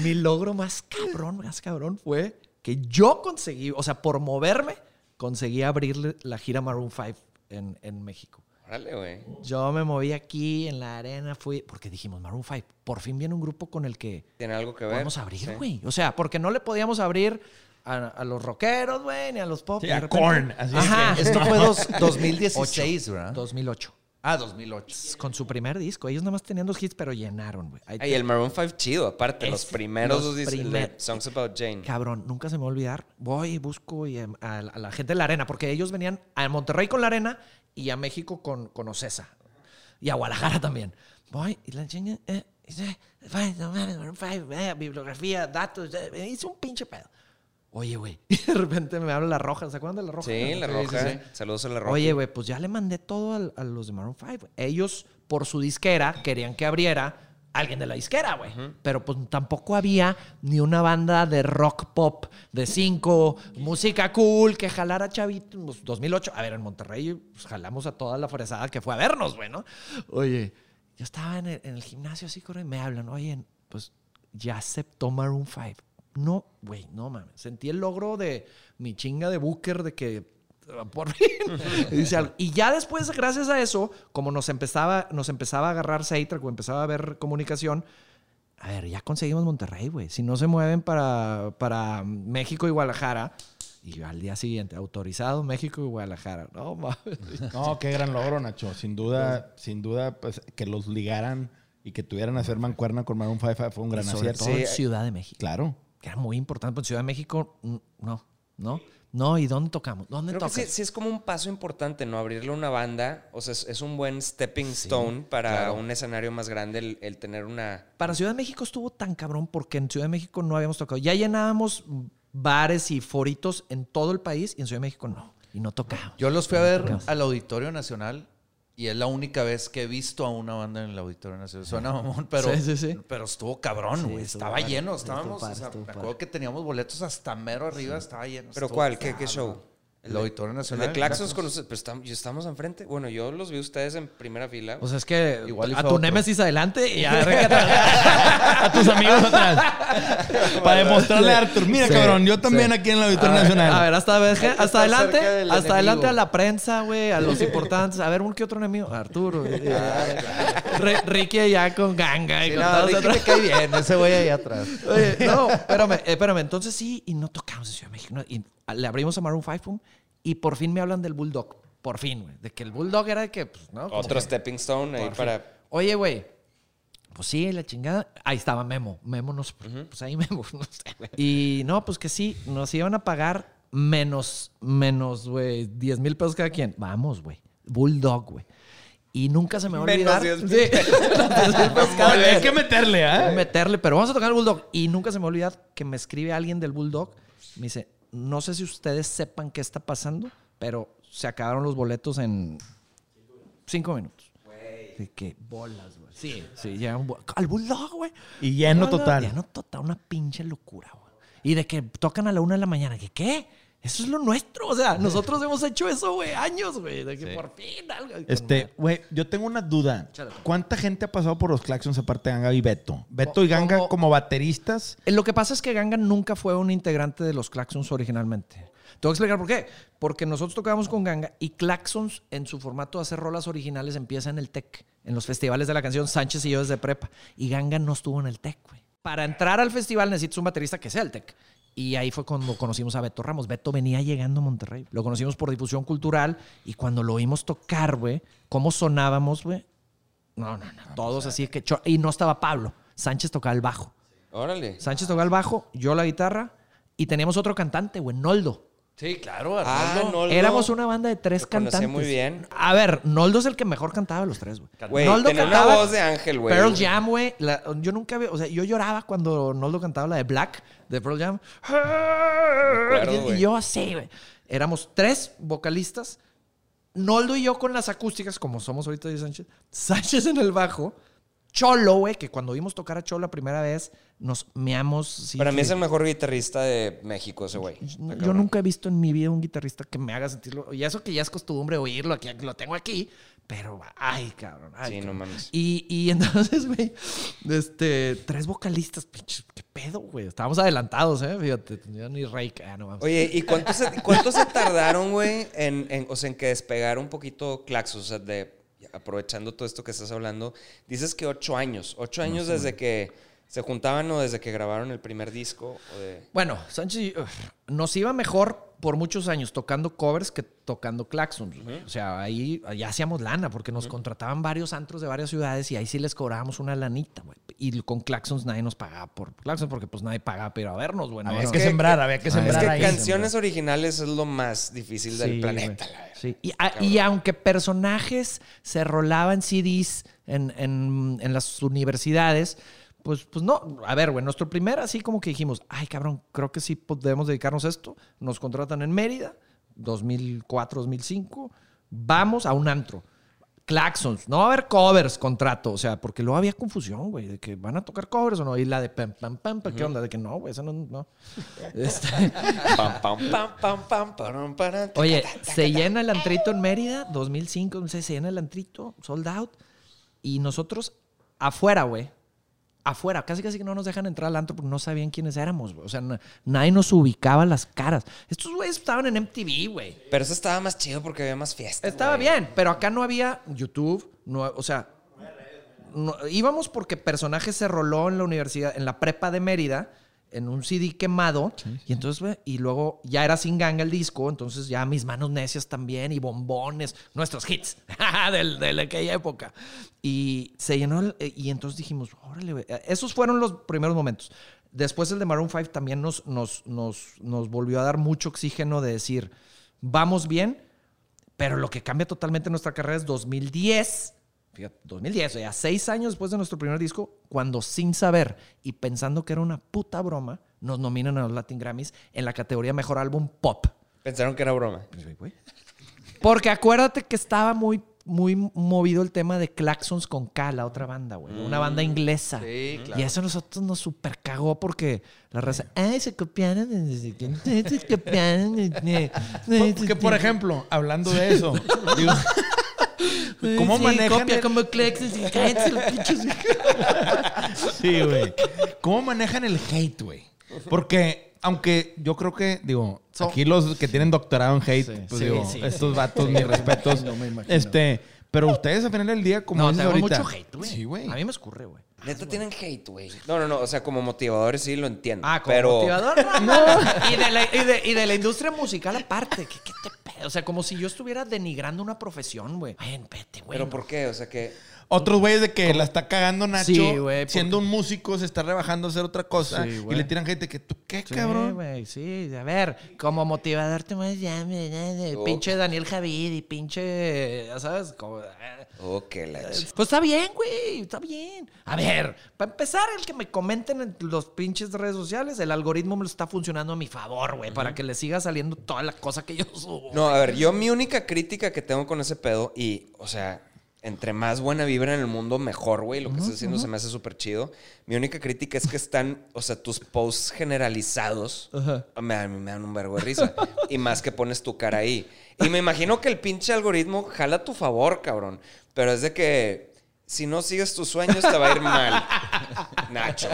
mi logro más cabrón, más cabrón fue que yo conseguí, o sea, por moverme, conseguí abrirle la gira Maroon 5 en, en México. Órale, güey. Yo me moví aquí en la arena, fui, porque dijimos, Maroon 5, por fin viene un grupo con el que Tiene algo que ver. podemos abrir, Sí. güey. O sea, porque no le podíamos abrir a, a los rockeros, güey, ni a los pop. Sí, a repente- Korn, así Ajá. que- Esto fue dos- 2016, ¿verdad? 2008. Ah, 2008. Con su primer disco. Ellos nada más tenían dos hits, pero llenaron, güey. Te- el Maroon 5 chido, aparte, los primeros los primer- Songs About Jane. Cabrón, nunca se me va a olvidar. Voy y busco y, em, a, la- a la gente de la arena, porque ellos venían a Monterrey con la arena y a México con, con Ocesa. Y a Guadalajara también. Voy y la enseño. Eh, y dice, "Fine, no mames, Maroon five, eh, bibliografía, datos. eh", hice un pinche pedo. Oye, güey. Y de repente me habla la roja. ¿Se acuerdan de la roja? Sí, la roja. sí, sí. Saludos a la roja. Oye, güey, pues ya le mandé todo a, los de Maroon 5. Ellos, por su disquera, querían que abriera alguien de la disquera, güey. Pero pues tampoco había ni una banda de rock pop de cinco, música cool, que jalara chavito. Pues, 2008. A ver, en Monterrey pues, jalamos a toda la fresada que fue a vernos, güey, ¿no? Oye, yo estaba en el, en el gimnasio así, y me hablan, oye, pues ya aceptó Maroon 5. No, güey, no mames. Sentí el logro de mi chinga de Booker de que ah, por fin dice algo. Y ya después, gracias a eso, como nos empezaba, nos empezaba a agarrar Seitrack o empezaba a haber comunicación, a ver, ya conseguimos Monterrey, güey. Si no se mueven para, para México y Guadalajara, y al día siguiente, autorizado México y Guadalajara. No mames. No, qué gran logro, Nacho. Sin duda, sin duda, pues que los ligaran y que tuvieran a hacer mancuerna con Maroon 5 fue un gran Y sobre acierto. todo Sí, en Ciudad de México. Claro. Que era muy importante. En Ciudad de México, no, no. No, ¿y dónde tocamos? ¿Dónde Creo que tocas? sí, sí es como un paso importante, ¿no? Abrirle una banda, o sea, es, es un buen stepping stone para un escenario más grande el, el tener una... Para Ciudad de México estuvo tan cabrón porque en Ciudad de México no habíamos tocado. Ya llenábamos bares y foritos en todo el país y en Ciudad de México no. Y no tocaba. Yo los fui a ver Tocamos. al Auditorio Nacional y es la única vez que he visto a una banda en el Auditorio Nacional. Suena mamón, pero, Sí, sí, sí. pero estuvo cabrón, güey. estaba lleno, estábamos, padre, o sea, estuvo me acuerdo que teníamos boletos hasta mero arriba, estaba lleno. ¿Pero cuál? ¿Qué, qué show? El Auditorio El Nacional. de Claxons con ustedes, pero estamos, ¿y estamos enfrente. Bueno, yo los vi ustedes en primera fila. O sea, es que Igual a tu otro. némesis adelante y a. A tus amigos atrás. Para demostrarle a Arthur, mira, Sí, cabrón, yo también sí. aquí en el Auditorio A ver, Nacional. A ver, hasta, estar hasta adelante, hasta adelante a la prensa, güey, a los importantes. A ver, un que otro enemigo. Arturo. Re- Ricky allá con ganga y Sí, con no, todos Ricky atrás. me cae bien, ese güey ahí atrás. Oye, no, espérame, eh, espérame. Entonces sí, y no tocamos en Ciudad de México. ¿no? Y le abrimos a Maroon 5, pum, y por fin me hablan del Bulldog. Por fin, güey. De que el Bulldog era de que, pues, ¿no? Otro que- stepping stone ahí fin. para... Oye, güey. Pues sí, la chingada. Ahí estaba Memo. Memo nos. Pues ahí Memo, no sé, güey. Y no, pues que sí, nos iban a pagar menos, menos, güey, 10 mil pesos cada quien. Vamos, güey. Bulldog, güey. Y nunca se me va a olvidar. 10,000 Sí, menos 10 mil pesos cada Hay que meterle, Hay que ¿ah? meterle, pero vamos a tocar el Bulldog. Y nunca se me va a olvidar que me escribe alguien del Bulldog. Me dice, no sé si ustedes sepan qué está pasando, pero se acabaron los boletos en cinco minutos. De que bolas, güey. Sí, sí, ya un al Bulldog, güey. Y lleno No, no, total. Lleno total, una pinche locura, güey. Y de que tocan a la una de la mañana. que ¿Qué? Eso es lo nuestro. O sea, nosotros hemos hecho eso, güey, años, güey. De que por fin algo. Este, güey, yo tengo una duda. Échale. ¿Cuánta gente ha pasado por los Claxons aparte de Ganga y Beto? Beto y Ganga como- como bateristas. Eh, Lo que pasa es que Ganga nunca fue un integrante de los Claxons originalmente. Te voy a explicar por qué. Porque nosotros tocábamos con Ganga y Claxons, en su formato de hacer rolas originales, empieza en el TEC, en los festivales de la canción Sánchez y yo desde prepa. Y Ganga no estuvo en el TEC, güey. Para entrar al festival necesitas un baterista que sea el TEC. Y ahí fue cuando conocimos a Beto Ramos. Beto venía llegando a Monterrey. Lo conocimos por difusión cultural y cuando lo oímos tocar, güey, cómo sonábamos, güey. No, no, no. Todos así que... cho- Y no estaba Pablo. Sánchez tocaba el bajo. Órale. Sánchez tocaba el bajo, yo la guitarra y teníamos otro cantante, güey, Noldo. Sí, claro, Ah, Arnoldo. Noldo. Éramos una banda de tres Lo conocí cantantes. muy bien. A ver, Noldo es el que mejor cantaba de los tres, güey. Güey, Noldo tenía una cantaba voz de ángel, güey. Pearl Jam, güey. la- Yo nunca vi, o sea, yo lloraba cuando Noldo cantaba la de Black de Pearl Jam. acuerdo, y, güey. yo así, güey. Éramos tres vocalistas. Noldo y yo con las acústicas, como somos ahorita de Sánchez. Sánchez en el bajo. Cholo, güey, que cuando vimos tocar a Cholo la primera vez, nos meamos. sí, Para mí es el mejor guitarrista de México, ese güey. Yo nunca he visto en mi vida un guitarrista que me haga sentirlo. Y eso que ya es costumbre oírlo, aquí lo tengo aquí. Pero, ay, cabrón. ay, Sí, no mames. Y, y entonces, güey, este, tres vocalistas, pinche, qué pedo, güey. Estábamos adelantados, ¿eh? Fíjate, ni rey, ah, no mames. Oye, ¿y cuánto se, cuánto se tardaron, güey, en, en- o sea, en que despegara un poquito Claxos? O sea, de, aprovechando todo esto que estás hablando, dices que ocho años. Ocho años desde que se juntaban o desde que grabaron el primer disco. O de... Bueno, Sánchez ugh, nos iba mejor por muchos años tocando covers que tocando claxons. O sea, ahí ya hacíamos lana porque nos contrataban varios antros de varias ciudades y ahí sí les cobrábamos una lanita, güey. Y con claxons nadie nos pagaba por claxons porque pues nadie pagaba para ir a vernos, güey. Había No, que no. sembrar, había que Ah, sembrar Es que ahí. canciones originales es lo más difícil del Sí, planeta. la. Sí. Y, a- y aunque personajes se rolaban CDs en, en- en las universidades, pues, pues no. A ver, güey, nuestro primer así como que dijimos, ay, cabrón, creo que sí podemos dedicarnos a esto. Nos contratan en Mérida, 2004, 2005. Vamos a un antro. Claxons, no va a haber covers, contrato, o sea, porque luego había confusión, güey, de que van a tocar covers o no, y la de pam, pam, pam, pam, ¿qué onda? De que no, güey, eso no, no. Este, Pam, pam, pam, pam, pam, param, ta, Oye, se llena el antrito en Mérida, 2005, no sé, se llena el antrito, sold out. Y nosotros afuera, güey. Afuera, casi casi que no nos dejan entrar al antro porque no sabían quiénes éramos, güey. O sea, na- nadie nos ubicaba las caras. Estos güeyes estaban en MTV, güey. Pero eso estaba más chido porque había más fiestas. Estaba güey. bien, pero acá no había YouTube, no, o sea, no- íbamos porque personaje se roló en la universidad, en la prepa de Mérida, en un CD quemado, y entonces, y luego ya era sin ganga el disco, entonces ya mis manos necias también, y bombones, nuestros hits del- de, aquella época. Y se llenó, el- y entonces dijimos, órale, güey. esos fueron los primeros momentos. Después el de Maroon 5 también nos, nos, nos, nos volvió a dar mucho oxígeno de decir, vamos bien, pero lo que cambia totalmente nuestra carrera es 2010. Fíjate, 2010, o sea, seis años después de nuestro primer disco, cuando sin saber y pensando que era una puta broma, nos nominan a los Latin Grammys en la categoría Mejor Álbum Pop. Pensaron que era broma. Porque acuérdate que estaba muy, muy movido el tema de Claxons con K, la otra banda, güey. Una banda inglesa. Sí, claro. Y eso a nosotros nos super cagó porque la raza, ay, se copiaron. de- se copiaron de- de- Que, por ejemplo, hablando de eso, digo, ¿cómo Sí, manejan Copia el- como Claxons y cállense los pinches. Sí, güey. ¿Cómo manejan el hate, güey? Porque, aunque yo creo que, digo, So- aquí los que tienen doctorado en hate, Sí, pues sí, digo, sí, estos sí. vatos, Sí, mis me respetos. imagino, me imagino. Este, pero ustedes al final del día, como No, dices tenemos ahorita. mucho hate, güey. Sí, güey. A mí me escurre, güey. Neta tienen hate, güey. No, no, no. O sea, como motivadores sí lo entiendo. Ah, como pero... motivador. No, Y, de la, y, de, y de la industria musical aparte. ¿Qué, qué te pedo? O sea, como si yo estuviera denigrando una profesión, güey. Ven, vete, güey. ¿Pero por qué? O sea, que... Otros güeyes de que la está cagando Nacho, Sí, güey, porque- siendo un músico, se está rebajando a hacer otra cosa. Sí, y le tiran gente que tú, ¿qué, Sí, cabrón? güey, sí. A ver, como motivador te vas ya, Oh. pinche Daniel Javid y pinche, ya sabes, como, eh, Oh, que la... Pues está bien, güey, está bien. A ver, para empezar, el que me comenten en los pinches redes sociales, el algoritmo me lo está funcionando a mi favor, güey, para que le siga saliendo toda la cosa que yo subo. No, a ver, yo mi única crítica que tengo con ese pedo, y, o sea, entre más buena vibra en el mundo, mejor, güey. Lo que estás haciendo se me hace súper chido. Mi única crítica es que están, o sea, tus posts generalizados me, dan, me dan un vergo de risa. y más que pones tu cara ahí. Y me imagino que el pinche algoritmo jala a tu favor, cabrón. Pero es de que si no sigues tus sueños te va a ir mal. Nacho.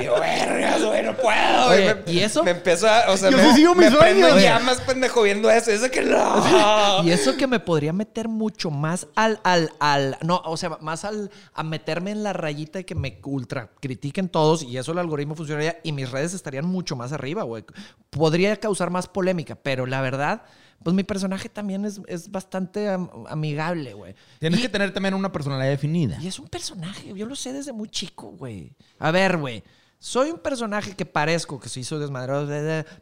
Y yo, vergas, güey, no puedo. Oye, güey. Me- ¿y eso? Me empieza, o sea, Yo me, sí sigo mis me prendo sueños. llamas, pendejo, viendo eso. Y es de que no. Y eso que me podría meter mucho más al, al, al, no, o sea, más al, a meterme en la rayita de que me ultra critiquen todos y eso el algoritmo funcionaría y mis redes estarían mucho más arriba, güey. Podría causar más polémica, pero la verdad, pues mi personaje también es, es bastante am- amigable, güey. Tienes Y- que tener también una personalidad definida. Y es un personaje, yo lo sé desde muy chico, güey. A ver, güey. Soy un personaje que parezco que sí soy desmadrado,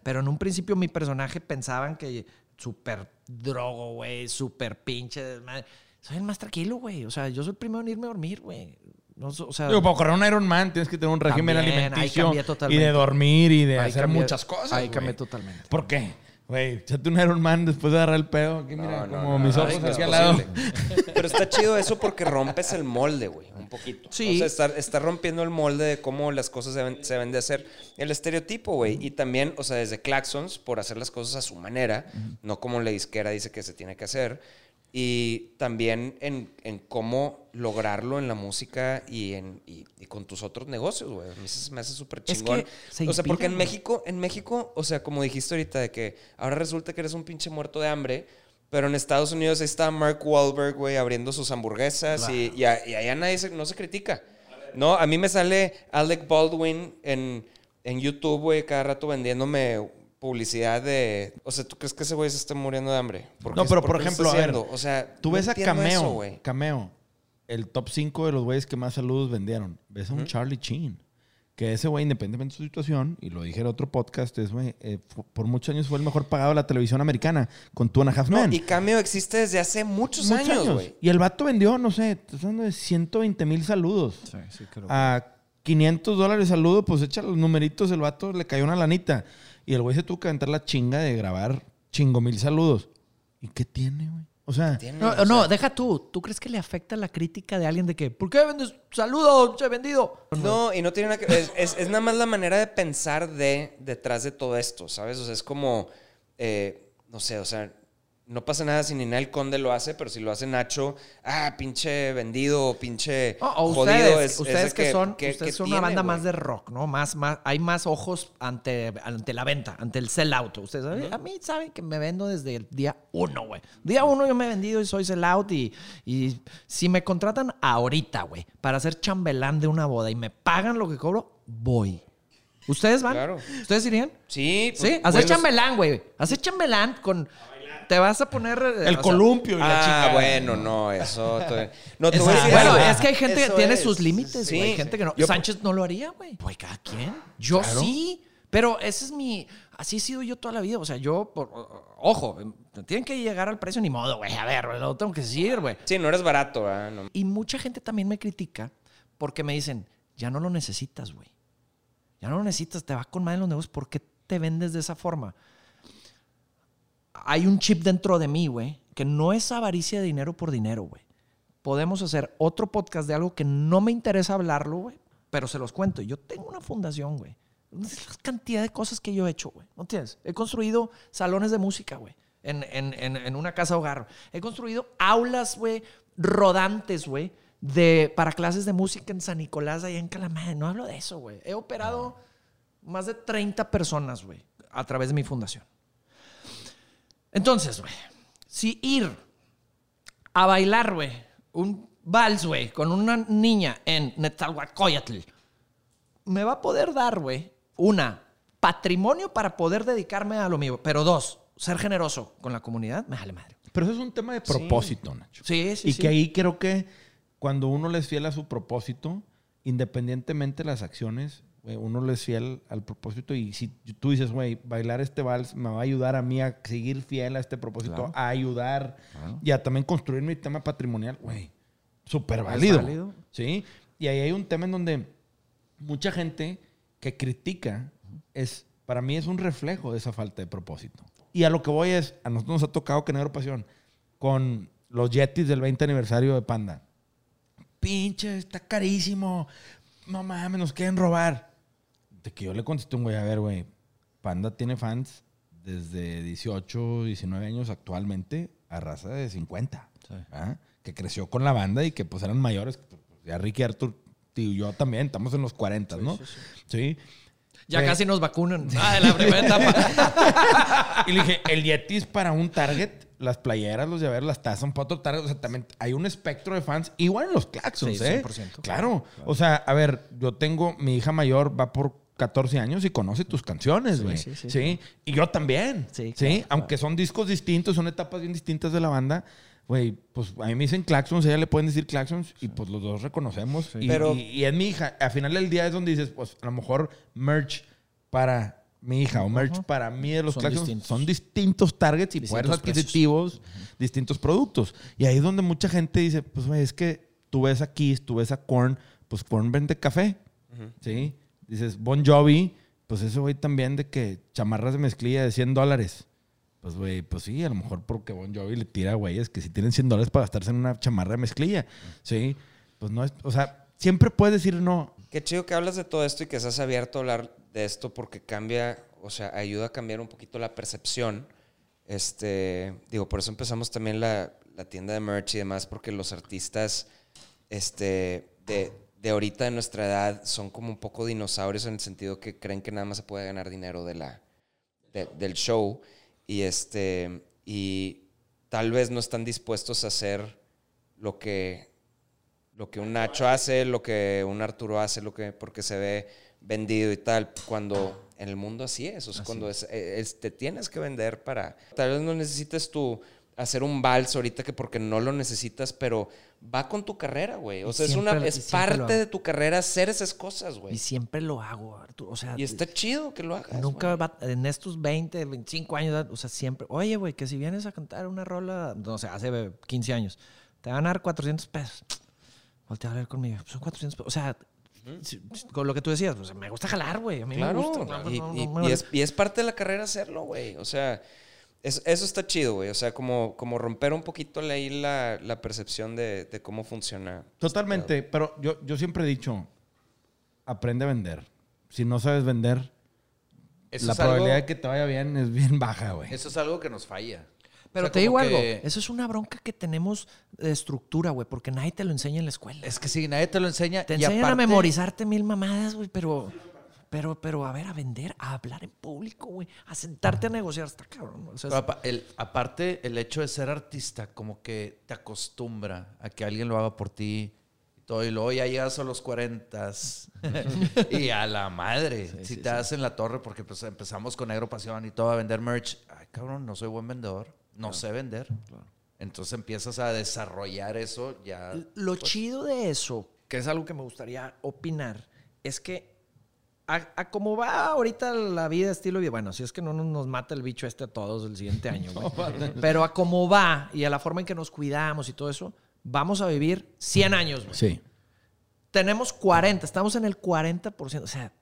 pero en un principio mi personaje pensaban que súper drogo, güey, súper pinche desmadre. Soy el más tranquilo, güey. O sea, yo soy el primero en irme a dormir, güey. No, o sea, Digo, para correr un Iron Man tienes que tener un régimen También, ahí alimenticio y de dormir y de ahí hacer cambié- muchas cosas. Ahí cambié totalmente. ¿Por qué? Güey, échate un Iron Man después de agarrar el pedo. Aquí, mira, No, no, como no, mis ojos es aquí al lado. posible. Pero está chido eso porque rompes el molde, güey, un poquito. Sí. O sea, está, está rompiendo el molde de cómo las cosas se deben, se deben de hacer. El estereotipo, güey. Y también, o sea, desde Claxons, por hacer las cosas a su manera, no como la disquera dice que se tiene que hacer. Y también en, en cómo lograrlo en la música y, en, y, y con tus otros negocios, güey. A mí se me hace súper Es chingón. que se o sea, porque en. México, en México, o sea, como dijiste ahorita, de que ahora resulta que eres un pinche muerto de hambre, pero en Estados Unidos ahí está Mark Wahlberg, güey, abriendo sus hamburguesas y, y, a- y allá nadie se- no se critica. No, a mí me sale Alec Baldwin en, en YouTube, güey, cada rato vendiéndome publicidad de... O sea, ¿tú crees que ese güey se esté muriendo de hambre? ¿Por No, pero por ejemplo, a ver, o sea, Tú no ves a Cameo, eso. Cameo, el top 5 de los güeyes que más saludos vendieron. Ves a un Charlie Sheen. Que ese güey, independientemente de su situación, y lo dije en otro podcast, es, güey, eh, por muchos años fue el mejor pagado de la televisión americana, con Two and a Half No, y Cameo existe desde hace muchos, Muchos años, güey. Y el vato vendió, no sé, estás hablando de 120 mil saludos. Sí, sí, creo. A 500 dólares saludo, pues echa los numeritos, el vato le cayó una lanita. Y el güey se tuvo que aventar la chinga de grabar chingo mil saludos. ¿Y qué tiene, güey? O sea, Tiene, No, o sea, no, deja tú. ¿Tú crees que le afecta la crítica de alguien de que, ¿por qué vendes saludos? Che, vendido. No, y no tiene nada que es, es, es nada más la manera de pensar de detrás de todo esto, ¿sabes? O sea, es como, eh, no sé, o sea, no pasa nada si Ninel Conde lo hace, pero si lo hace Nacho, ah, pinche vendido, pinche No, o jodido. ustedes, es- es ustedes de que, son, que- ustedes que son tiene, una banda más de rock, ¿no? Más, más, hay más ojos ante, ante la venta, ante el sell out. Ustedes a mí saben que me vendo desde el día uno, güey. Día uno yo me he vendido y soy sell out y, y si me contratan ahorita, güey, para ser chambelán de una boda y me pagan lo que cobro, voy. ¿Ustedes van? Claro. ¿Ustedes irían? Sí, Sí, pues, hacer güey, chambelán, güey. Hacer chambelán con... Te vas a poner... eh, el o sea, columpio y la Ah, chingada. bueno, no, eso. No, te voy a decir bueno, es que hay gente que tiene es. sus límites, Sí. Hay gente que no. Yo- Sánchez no lo haría, güey. Pues cada quien. Yo sí. Pero ese es mi. Así he sido yo toda la vida. O sea, yo. por- ojo, tienen que llegar al precio ni modo, güey. A ver, lo tengo que decir, güey. Sí, no eres barato. Y mucha gente también me critica porque me dicen, ya no lo necesitas, güey. Ya no lo necesitas, te va con más en los negocios. ¿Por qué te vendes de esa forma? Hay un chip dentro de mí, güey, que no es avaricia de dinero por dinero, güey. Podemos hacer otro podcast de algo que no me interesa hablarlo, güey, pero se los cuento. Yo tengo una fundación, güey. La cantidad de cosas que yo he hecho, güey. ¿No entiendes? He construido salones de música, güey, en, en- en- en una casa hogar. He construido aulas, güey, rodantes, güey, de, para clases de música en San Nicolás, allá en Calamar. No hablo de eso, güey. He operado más de 30 personas, güey, a través de mi fundación. Entonces, güey, si ir a bailar, güey, un vals, güey, con una niña en Nezahualcóyotl, me va a poder dar, güey, una, patrimonio para poder dedicarme a lo mío, pero dos, ser generoso con la comunidad, me jale madre. Pero eso es un tema de propósito, Nacho. Sí, sí, y sí. que ahí creo que cuando uno le es fiel a su propósito, independientemente de las acciones, uno le es fiel al propósito. Y si tú dices, güey, bailar este vals me va a ayudar a mí a seguir fiel a este propósito, Claro. a ayudar y a también construir mi tema patrimonial, güey, súper válido. válido. ¿Sí? Y ahí hay un tema en donde mucha gente que critica es, para mí es un reflejo de esa falta de propósito. Y a lo que voy es, a nosotros nos ha tocado que Negro Pasión, con los Yetis del 20 aniversario de Panda. Pinche, está carísimo. No mames, nos quieren robar. De que yo le contesté un güey, a ver, güey, Panda tiene fans desde 18, 19 años actualmente a raza de 50. ¿ah? Que creció con la banda y que pues eran mayores. Pues, ya Ricky Arthur y yo también, estamos en los 40, ¿no? Sí. Ya Eh, casi nos vacunan. Ah, de la primera etapa. Y le dije, el Yeti es para un target, las playeras, los llaveros, las tazas son para otro target. O sea, también hay un espectro de fans, igual en los claxons, Sí, ¿eh? 100%. Claro. O sea, a ver, yo tengo, mi hija mayor va por 14 años y conoce tus canciones, güey. Sí, sí, sí. Y yo también. Sí, Sí, claro, aunque son discos distintos, son etapas bien distintas de la banda. Güey, pues a mí me dicen claxons, a ella le pueden decir claxons y pues los dos reconocemos. Y, Pero- y- y es mi hija. Al final del día es donde dices, pues a lo mejor merch para mi hija o merch para mí de los Son claxons distintos. son distintos targets y Distintos poderes adquisitivos, distintos productos. Y ahí es donde mucha gente dice, pues güey, es que tú ves a Kiss, tú ves a Korn, pues Korn vende café, ¿sí? Dices, Bon Jovi, pues eso güey también de que chamarras de mezclilla de 100 dólares. Pues, güey, pues sí, a lo mejor porque Bon Jovi le tira güeyes que si tienen 100 dólares para gastarse en una chamarra de mezclilla, ¿sí? Pues no es, o sea, siempre puedes decir no. Qué chido que hablas de todo esto y que estás abierto a hablar de esto porque cambia, o sea, ayuda a cambiar un poquito la percepción. Este, digo, por eso empezamos también la, la tienda de merch y demás, porque los artistas, este, de, de ahorita de nuestra edad son como un poco dinosaurios en el sentido que creen que nada más se puede ganar dinero de la, de- del show y este, y tal vez no están dispuestos a hacer lo que lo que un Nacho hace, lo que un Arturo hace, lo que porque se ve vendido y tal, cuando en el mundo así es, o sea, cuando es, es- te tienes que vender para tal vez no necesites tú hacer un vals ahorita que porque no lo necesitas, pero va con tu carrera, güey. O Y sea, es una y es parte de tu carrera hacer esas cosas, Y güey. siempre lo hago, Arturo. O sea, Y está chido que lo hagas. Nunca va, en estos 20, 25 años, o sea, siempre, oye, güey, que si vienes a cantar una rola, no sé, hace 15 años, te van a dar 400 pesos. Voltea a hablar conmigo, son 400 pesos. O sea, con lo que tú decías, pues, me gusta jalar, güey. A mí Claro, me gusta. y, No, no, y- no me y vale. es, y es parte de la carrera hacerlo, güey. O sea, es- eso está chido, güey. O sea, como, como romper un poquito ahí la, la percepción de, de cómo funciona. Totalmente, pero yo, yo siempre he dicho, aprende a vender. Si no sabes vender, Eso la algo- probabilidad de que te vaya bien es bien baja, güey. Eso es algo que nos falla. Pero O sea, te digo algo, eso es una bronca que tenemos de estructura, güey, porque nadie te lo enseña en la escuela. Es que si nadie te lo enseña. te y enseñan a memorizarte mil mamadas, güey, pero, pero, pero a ver, a vender, a hablar en público, güey, a sentarte a negociar, está cabrón. O sea, Pero el- aparte, el hecho de ser artista, como que te acostumbra a que alguien lo haga por ti. Y todo, y luego ya llegas a los 40 y a la madre. si te das en la torre, porque pues empezamos con Negro Pasión y todo a vender merch. Ay, cabrón, no soy buen vendedor. No sé vender. Entonces empiezas a desarrollar eso ya. Lo chido de eso, que es algo que me gustaría opinar, es que a, a como va ahorita la vida, estilo de vida, bueno, si es que no nos, nos mata el bicho este a todos el siguiente año, güey. pero a cómo va y a la forma en que nos cuidamos y todo eso, vamos a vivir 100 años, güey. Sí. Tenemos 40, estamos en el 40%, o sea,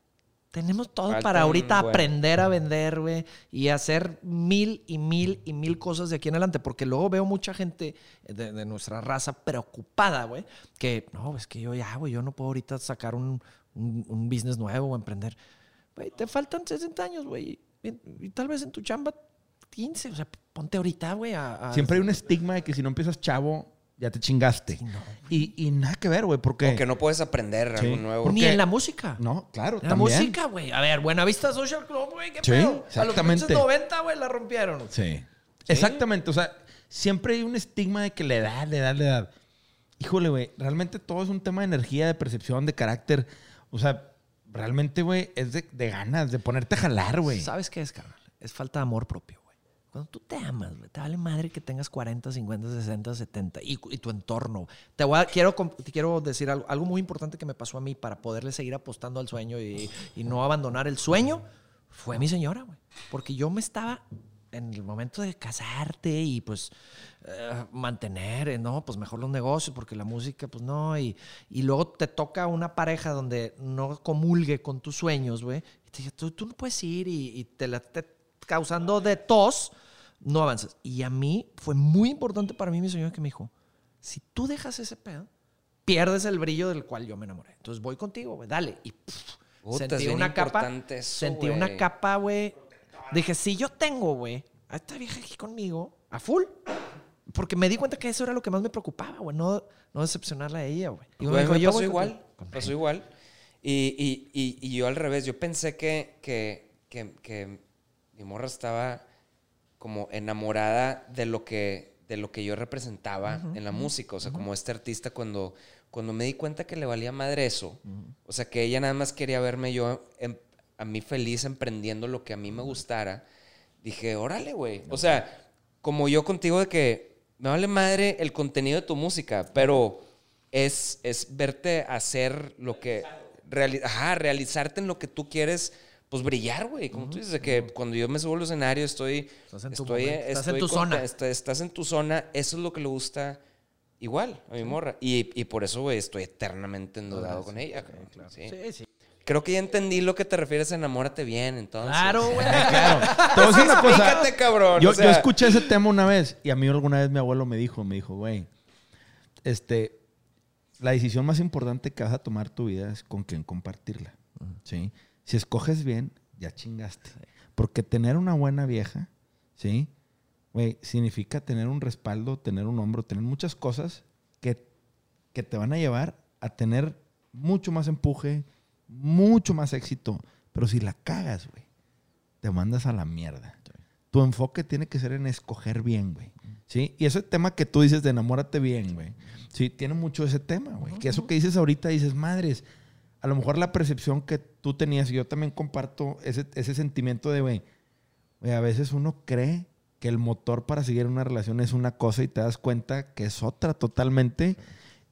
tenemos todo Falta para un ahorita aprender a vender, güey, y hacer mil y mil y mil cosas de aquí en adelante, porque luego veo mucha gente de, de nuestra raza preocupada, güey, que no, es que yo ya, güey, yo no puedo ahorita sacar un, un- un business nuevo o emprender. Güey, te faltan 60 años, güey, y, y tal vez en tu chamba 15, o sea, ponte ahorita, güey, a, a- Siempre hay un estigma de que si no empiezas chavo, ya te chingaste. y, y nada que ver, güey, porque... O que no puedes aprender Sí. algo nuevo. Ni porque- en la música. No, claro, En la también. música, güey. A ver, Buenavista Social Club, güey, qué Sí, pedo. A los exactamente. pinches 90, güey, la rompieron. Sí. Exactamente. O sea, siempre hay un estigma de que la edad, la edad, la edad. Híjole, güey. Realmente todo es un tema de energía, de percepción, de carácter. O sea, realmente, güey, es de, de ganas, de ponerte a jalar, güey. ¿Sabes qué es, carnal? Es falta de amor propio. Cuando tú te amas, te vale madre que tengas 40, 50, 60, 70 y, y tu entorno. Te voy a, quiero, te quiero decir algo, algo muy importante que me pasó a mí para poderle seguir apostando al sueño y, y no abandonar el sueño. Fue mi señora, güey. Porque yo me estaba en el momento de casarte y pues eh, mantener, eh, no, pues mejor los negocios porque la música, pues no. Y, y luego te toca una pareja donde no comulgue con tus sueños, güey. Y te dice, tú, tú no puedes ir y, y te la esté causando de tos no avanzas. Y a mí fue muy importante para mí mi señor que me dijo, si tú dejas ese pedo, pierdes el brillo del cual yo me enamoré. Entonces voy contigo, güey, dale. Y pff, Puta, sentí una capa. eso, sentí una capa, güey. Dije, si yo tengo, güey, a esta vieja aquí conmigo, a full. Porque me di cuenta que eso era lo que más me preocupaba, güey. No, no decepcionarla a ella, güey. Y Güey, dijo, me yo pasó igual. me pasó igual. Y, y- y- y yo al revés, yo pensé que, que, que- que mi morra estaba como enamorada de lo que, de lo que yo representaba en la música. O sea, como este artista cuando, cuando me di cuenta que le valía madre eso. O sea, que ella nada más quería verme yo em- a mí feliz emprendiendo lo que a mí me gustara. Dije, órale, güey. O sea, como yo contigo de que me vale madre el contenido de tu música, pero es, es verte hacer lo que... reali- ajá, realizarte en lo que tú quieres, pues brillar, güey. Como tú dices, de que cuando yo me subo al escenario estoy... Estás en tu estoy, estás en tu zona. est- Estás en tu zona. Eso es lo que le gusta igual a mi morra. Y, y por eso, güey, estoy eternamente endeudado con ella. Sí. Sí, sí. Creo que ya entendí lo que te refieres a enamórate bien, entonces. Claro, güey. Claro. Te voy a decir una cosa. Explícate, cabrón. Yo, o sea, yo escuché ese tema una vez y a mí alguna vez mi abuelo me dijo, me dijo, güey, este, la decisión más importante que vas a tomar tu vida es con quién compartirla, ¿sí? Si escoges bien, ya chingaste. Porque tener una buena vieja, ¿sí? Güey, significa tener un respaldo, tener un hombro, tener muchas cosas que, que te van a llevar a tener mucho más empuje, mucho más éxito. Pero si la cagas, güey, te mandas a la mierda. Tu enfoque tiene que ser en escoger bien, güey. ¿Sí? Y ese tema que tú dices de enamórate bien, güey. Sí, tiene mucho ese tema, güey. Que eso que dices ahorita, dices, madres, a lo mejor la percepción que tú tenías, y yo también comparto ese, ese sentimiento de, güey, a veces uno cree que el motor para seguir una relación es una cosa y te das cuenta que es otra totalmente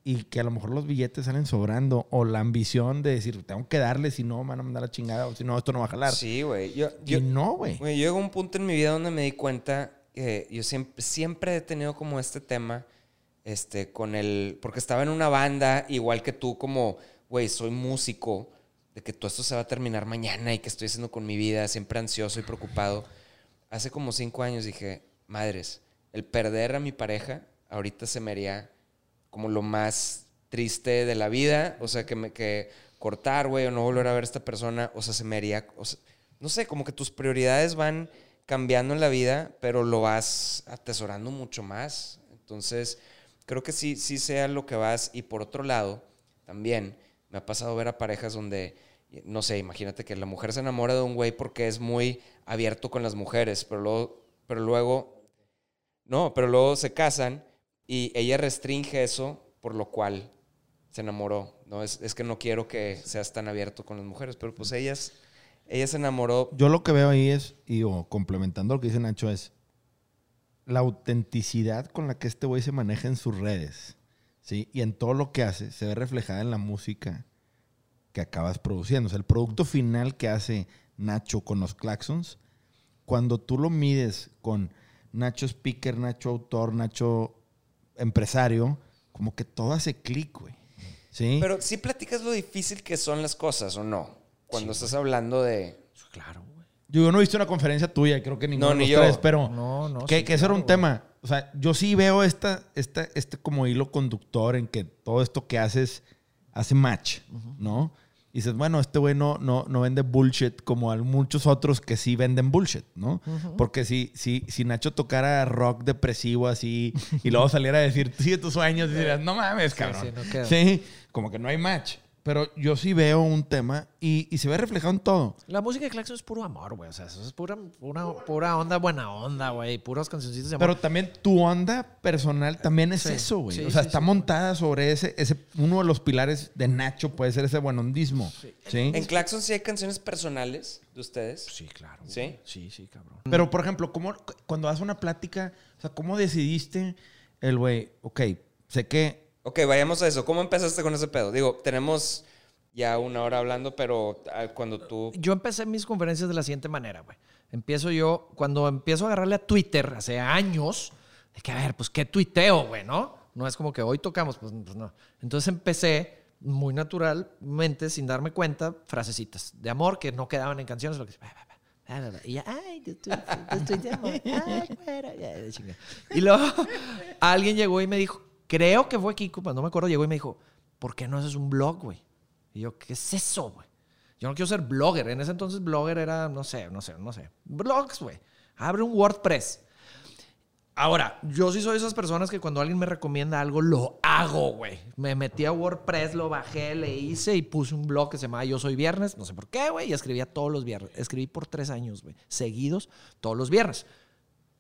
y que a lo mejor los billetes salen sobrando o la ambición de decir, tengo que darle, si no, me van a mandar la chingada o si no, esto no va a jalar. Sí, güey. Yo, yo, no, güey, yo llego a un punto en mi vida donde me di cuenta que yo siempre, siempre he tenido como este tema, este, con el, porque estaba en una banda, igual que tú, como, güey, soy músico, de que todo esto se va a terminar mañana y que estoy haciendo con mi vida, siempre ansioso y preocupado. Hace como cinco años dije, madres, el perder a mi pareja ahorita se me haría como lo más triste de la vida, o sea, que me que cortar, güey, o no volver a ver a esta persona, o sea, se me haría, o sea, no sé, como que tus prioridades van cambiando en la vida, pero lo vas atesorando mucho más. Entonces, creo que sí, sí sea lo que vas. Y por otro lado, también me ha pasado ver a parejas donde, no sé, imagínate que la mujer se enamora de un güey porque es muy abierto con las mujeres, pero luego, pero luego, no, pero luego se casan y ella restringe eso, por lo cual se enamoró. No, es, es que no quiero que seas tan abierto con las mujeres, pero pues ellas, ella se enamoró. Yo lo que veo ahí es, y o complementando lo que dice Nacho, es la autenticidad con la que este güey se maneja en sus redes, ¿sí? Y en todo lo que hace, se ve reflejada en la música que acabas produciendo. O sea, el producto final que hace Nacho con los Claxons, cuando tú lo mides con Nacho Speaker, Nacho Autor, Nacho Empresario, como que todo hace clic, güey. ¿Sí? Pero sí platicas lo difícil que son las cosas, ¿o no? Cuando estás hablando de... Claro, güey. Yo no he visto una conferencia tuya, creo que ninguno No, de ni los yo. tres, pero No, no, que, sí, que eso era un tema. O sea, yo sí veo esta, esta, este como hilo conductor en que todo esto que haces hace match, ¿no? Y dices, bueno, este güey no, no, no vende bullshit como a muchos otros que sí venden bullshit, ¿no? Porque si, si, si Nacho tocara rock depresivo así y luego saliera a decir, sigue tus sueños, dirías, no mames, cabrón. sí, no queda. Sí, como que no hay match. Pero yo sí veo un tema y, y se ve reflejado en todo. La música de Claxon es puro amor, güey. O sea, eso es pura, pura, pura onda, buena onda, güey. Puras cancioncitas de amor. Pero también tu onda personal también es Sí, eso, güey. sí, o sea, sí, está sí. montada sobre ese, ese, uno de los pilares de Nacho puede ser ese buenondismo. Sí. En Claxon sí hay canciones personales de ustedes. sí, claro. ¿Sí? Sí, sí, cabrón. Pero, por ejemplo, ¿cómo, cuando das una plática, o sea, ¿cómo decidiste el güey, ok, sé que Ok, vayamos a eso. ¿Cómo empezaste con ese pedo? Digo, tenemos ya una hora hablando, pero ah, cuando tú... Yo empecé mis conferencias de la siguiente manera, güey. Empiezo yo, cuando empiezo a agarrarle a Twitter hace años, de que, a ver, pues, ¿qué tuiteo, güey, no? No es como que hoy tocamos, pues, pues no. Entonces empecé muy naturalmente, sin darme cuenta, frasecitas de amor que no quedaban en canciones, lo que. Y ya, ay, te estoy, te estoy de amor. Ay, chinga. Y luego alguien llegó y me dijo, creo que fue Kiko, no me acuerdo, llegó y me dijo, ¿por qué no haces un blog, güey? Y yo, ¿qué es eso, güey? Yo no quiero ser blogger. En ese entonces blogger era, no sé, no sé, no sé. Blogs, güey. Abre un WordPress. Ahora, yo sí soy esas personas que cuando alguien me recomienda algo, lo hago, güey. Me metí a WordPress, lo bajé, le hice y puse un blog que se llamaba Yo Soy Viernes. No sé por qué, güey. Y escribía todos los viernes. Escribí por tres años, güey. Seguidos, todos los viernes.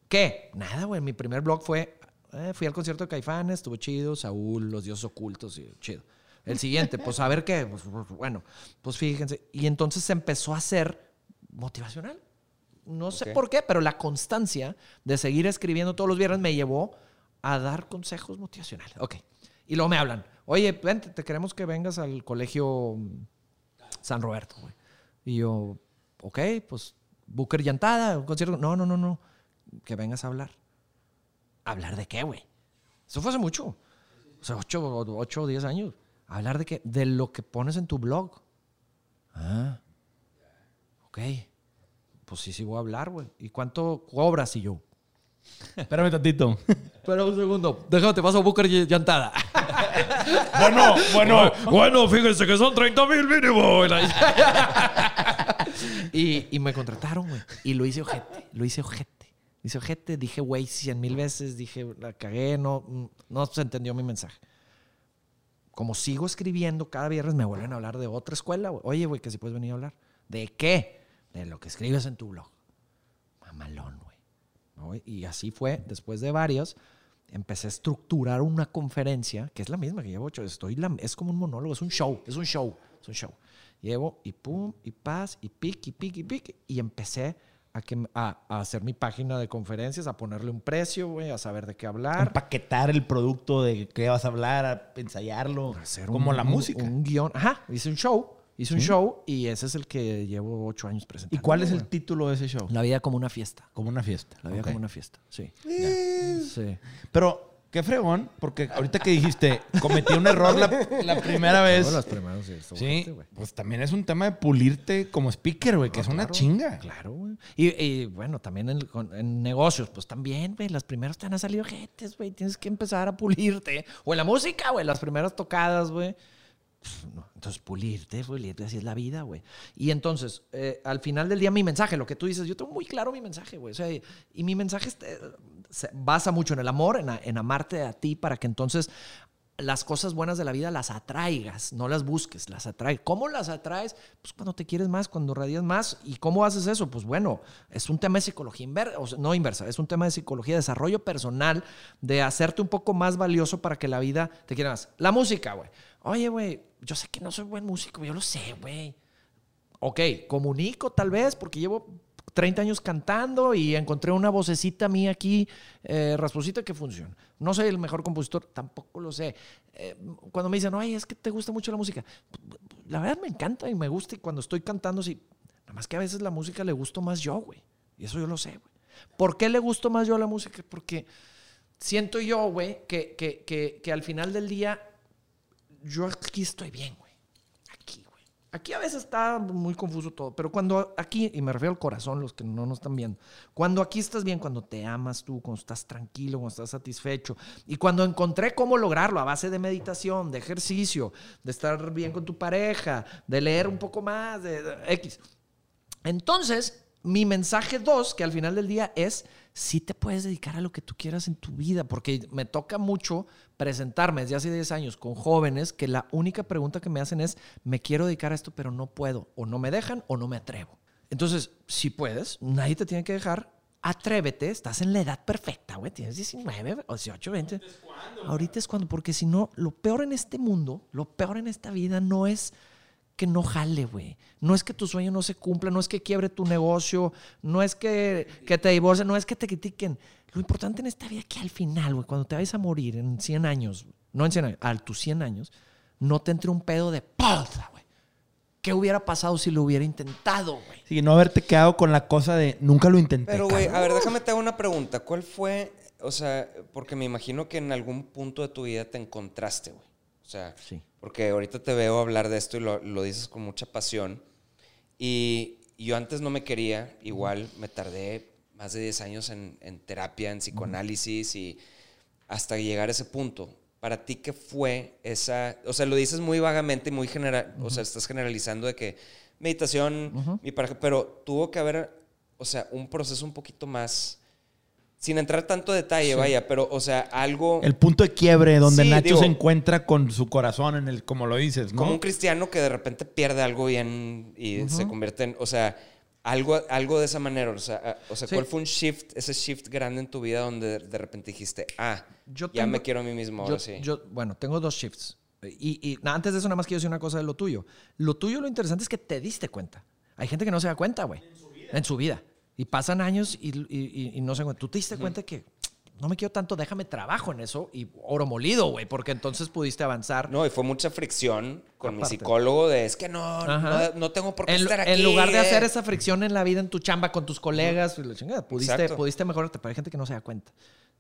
¿Qué? Nada, güey. Mi primer blog fue... eh, fui al concierto de Caifanes, estuvo chido. Saúl, Los Dioses Ocultos, y chido. El siguiente, pues a ver qué. Pues, bueno, pues fíjense. Y entonces se empezó a hacer motivacional. No sé Ok. por qué, pero la constancia de seguir escribiendo todos los viernes me llevó a dar consejos motivacionales. Ok. Y luego me hablan. Oye, vente, te queremos que vengas al colegio San Roberto, güey. Y yo, ok, pues Booker Llantada, un concierto. No, no, no, no. Que vengas a hablar. ¿Hablar de qué, güey? Eso fue hace mucho. O sea, 8 ocho o 10 años. ¿Hablar de qué? De lo que pones en tu blog. Ah. Ok. Pues sí, sí voy a hablar, güey. ¿Y cuánto cobras? Y yo, Espérame tantito. Espera un segundo. Déjame, te paso a Booker y Llantada. bueno, bueno. bueno, fíjense que son 30 mil mínimo. y, y me contrataron, güey. Y lo hice ojete. Lo hice ojete. Hice ojete. Dije, güey, 100 mil veces. Dije, la cagué. No, no se entendió mi mensaje. Como sigo escribiendo cada viernes, me vuelven a hablar de otra escuela. güey. Oye, güey, que si puedes venir a hablar. ¿De qué? De lo que escribes en tu blog. Mamalón, güey. ¿no? Y así fue, después de varios, empecé a estructurar una conferencia, que es la misma que llevo hecho. Estoy la- es como un monólogo, es un show, es un show, es un show. Llevo y pum, y paz, y pic, y pic, y pic. Y empecé a, que, a, a hacer mi página de conferencias, a ponerle un precio, güey, a saber de qué hablar. Empaquetar el producto de qué vas a hablar, a ensayarlo. hacer como un- la un- música. Un guion. Ajá, hice un show. Hice un show y ese es el que llevo ocho años presentando. ¿Y cuál es el título de ese show? La vida como una fiesta. Como una fiesta. La vida como una fiesta, sí. Sí. Pero, qué fregón, porque ahorita que dijiste, cometí un error la, la primera vez. Las primeras, sí. Sí, pues también es un tema de pulirte como speaker, güey, que es una chinga. Claro, güey. Y, y, bueno, también en, en negocios, pues también, güey, las primeras te han salido jetes, güey. Tienes que empezar a pulirte. O en la música, güey, las primeras tocadas, güey. No. Entonces, pulirte, pulirte, así es la vida, güey. Y entonces, eh, al final del día, mi mensaje, lo que tú dices, yo tengo muy claro mi mensaje, güey. O sea, y, mi mensaje este, se basa mucho en el amor, en amarte a ti, para que entonces las cosas buenas de la vida las atraigas, no las busques, las atraes. ¿Cómo las atraes? Pues cuando te quieres más, cuando radias más. ¿Y cómo haces eso? Pues bueno, es un tema de psicología inversa, o no inversa, es un tema de psicología, de desarrollo personal, de hacerte un poco más valioso para que la vida te quiera más. La música, güey. Oye, güey, yo sé que no soy buen músico, yo lo sé, güey. Ok, comunico tal vez porque llevo 30 años cantando y encontré una vocecita mía aquí, eh, rasposita, que funciona. No soy el mejor compositor, tampoco lo sé. Eh, cuando me dicen, ay, es que te gusta mucho la música, la verdad me encanta y me gusta y cuando estoy cantando, sí. Nada más que a veces la música le gusto más yo, güey. Y eso yo lo sé, güey. ¿Por qué le gusto más yo a la música? Porque siento yo, güey, que, que, que, que al final del día yo aquí estoy bien, güey. Aquí, a veces está muy confuso todo, pero cuando aquí, y me refiero al corazón, los que no nos están viendo, cuando aquí estás bien, cuando te amas tú, cuando estás tranquilo, cuando estás satisfecho, y cuando encontré cómo lograrlo a base de meditación, de ejercicio, de estar bien con tu pareja, de leer un poco más, de X. Entonces, mi mensaje dos, que al final del día es, sí te puedes dedicar a lo que tú quieras en tu vida, porque me toca mucho presentarme desde hace 10 años con jóvenes que la única pregunta que me hacen es, me quiero dedicar a esto, pero no puedo, o no me dejan, o no me atrevo. Entonces, si puedes, nadie te tiene que dejar, atrévete, estás en la edad perfecta, güey, tienes 19, o 18, 20. Ahorita es cuando, porque si no, lo peor en este mundo, lo peor en esta vida no es que no jale, güey. No es que tu sueño no se cumpla, no es que quiebre tu negocio, no es que, que te divorcien, no es que te critiquen. Lo importante en esta vida es que al final, güey, cuando te vayas a morir en 100 años, no en 100 años, a tus 100 años, no te entre un pedo de pausa, güey. ¿Qué hubiera pasado si lo hubiera intentado, güey? Sí, no haberte quedado con la cosa de nunca lo intenté. Pero, güey, a ver, déjame te hago una pregunta. ¿Cuál fue, o sea, porque me imagino que en algún punto de tu vida te encontraste, güey? O sea, Sí. Porque ahorita te veo hablar de esto y lo, lo dices con mucha pasión. Y, y yo antes no me quería, igual me tardé más de 10 años en, en terapia, en psicoanálisis y hasta llegar a ese punto. Para ti, ¿qué fue esa? O sea, lo dices muy vagamente y muy general, o sea, estás generalizando de que meditación, mi pareja, pero tuvo que haber, o sea, un proceso un poquito más, sin entrar tanto detalle, vaya, pero, o sea, algo... El punto de quiebre donde Sí, Nacho digo- se encuentra con su corazón en el, como lo dices, ¿no? Como un cristiano que de repente pierde algo bien y se convierte en, o sea, algo, algo de esa manera. O sea, o sea Sí. ¿cuál fue un shift, ese shift grande en tu vida donde de repente dijiste, ah, Yo ya tengo- me quiero a mí mismo, yo, ahora sí? yo- bueno, tengo dos shifts. Y, y antes de eso, nada más quiero decir una cosa de lo tuyo. Lo tuyo, lo interesante es que te diste cuenta. Hay gente que no se da cuenta, güey. En su vida. Y pasan años y, y- y- y no se. Tú te diste cuenta que no me quiero tanto, déjame trabajo en eso y oro molido, güey, porque entonces pudiste avanzar. No, y fue mucha fricción con mi psicólogo de, es que no, no, no tengo por qué En, estar aquí. en lugar de eh". hacer esa fricción en la vida, en tu chamba, con tus colegas, y la chingada, pudiste, Exacto. pudiste mejorarte, pero hay gente que no se da cuenta.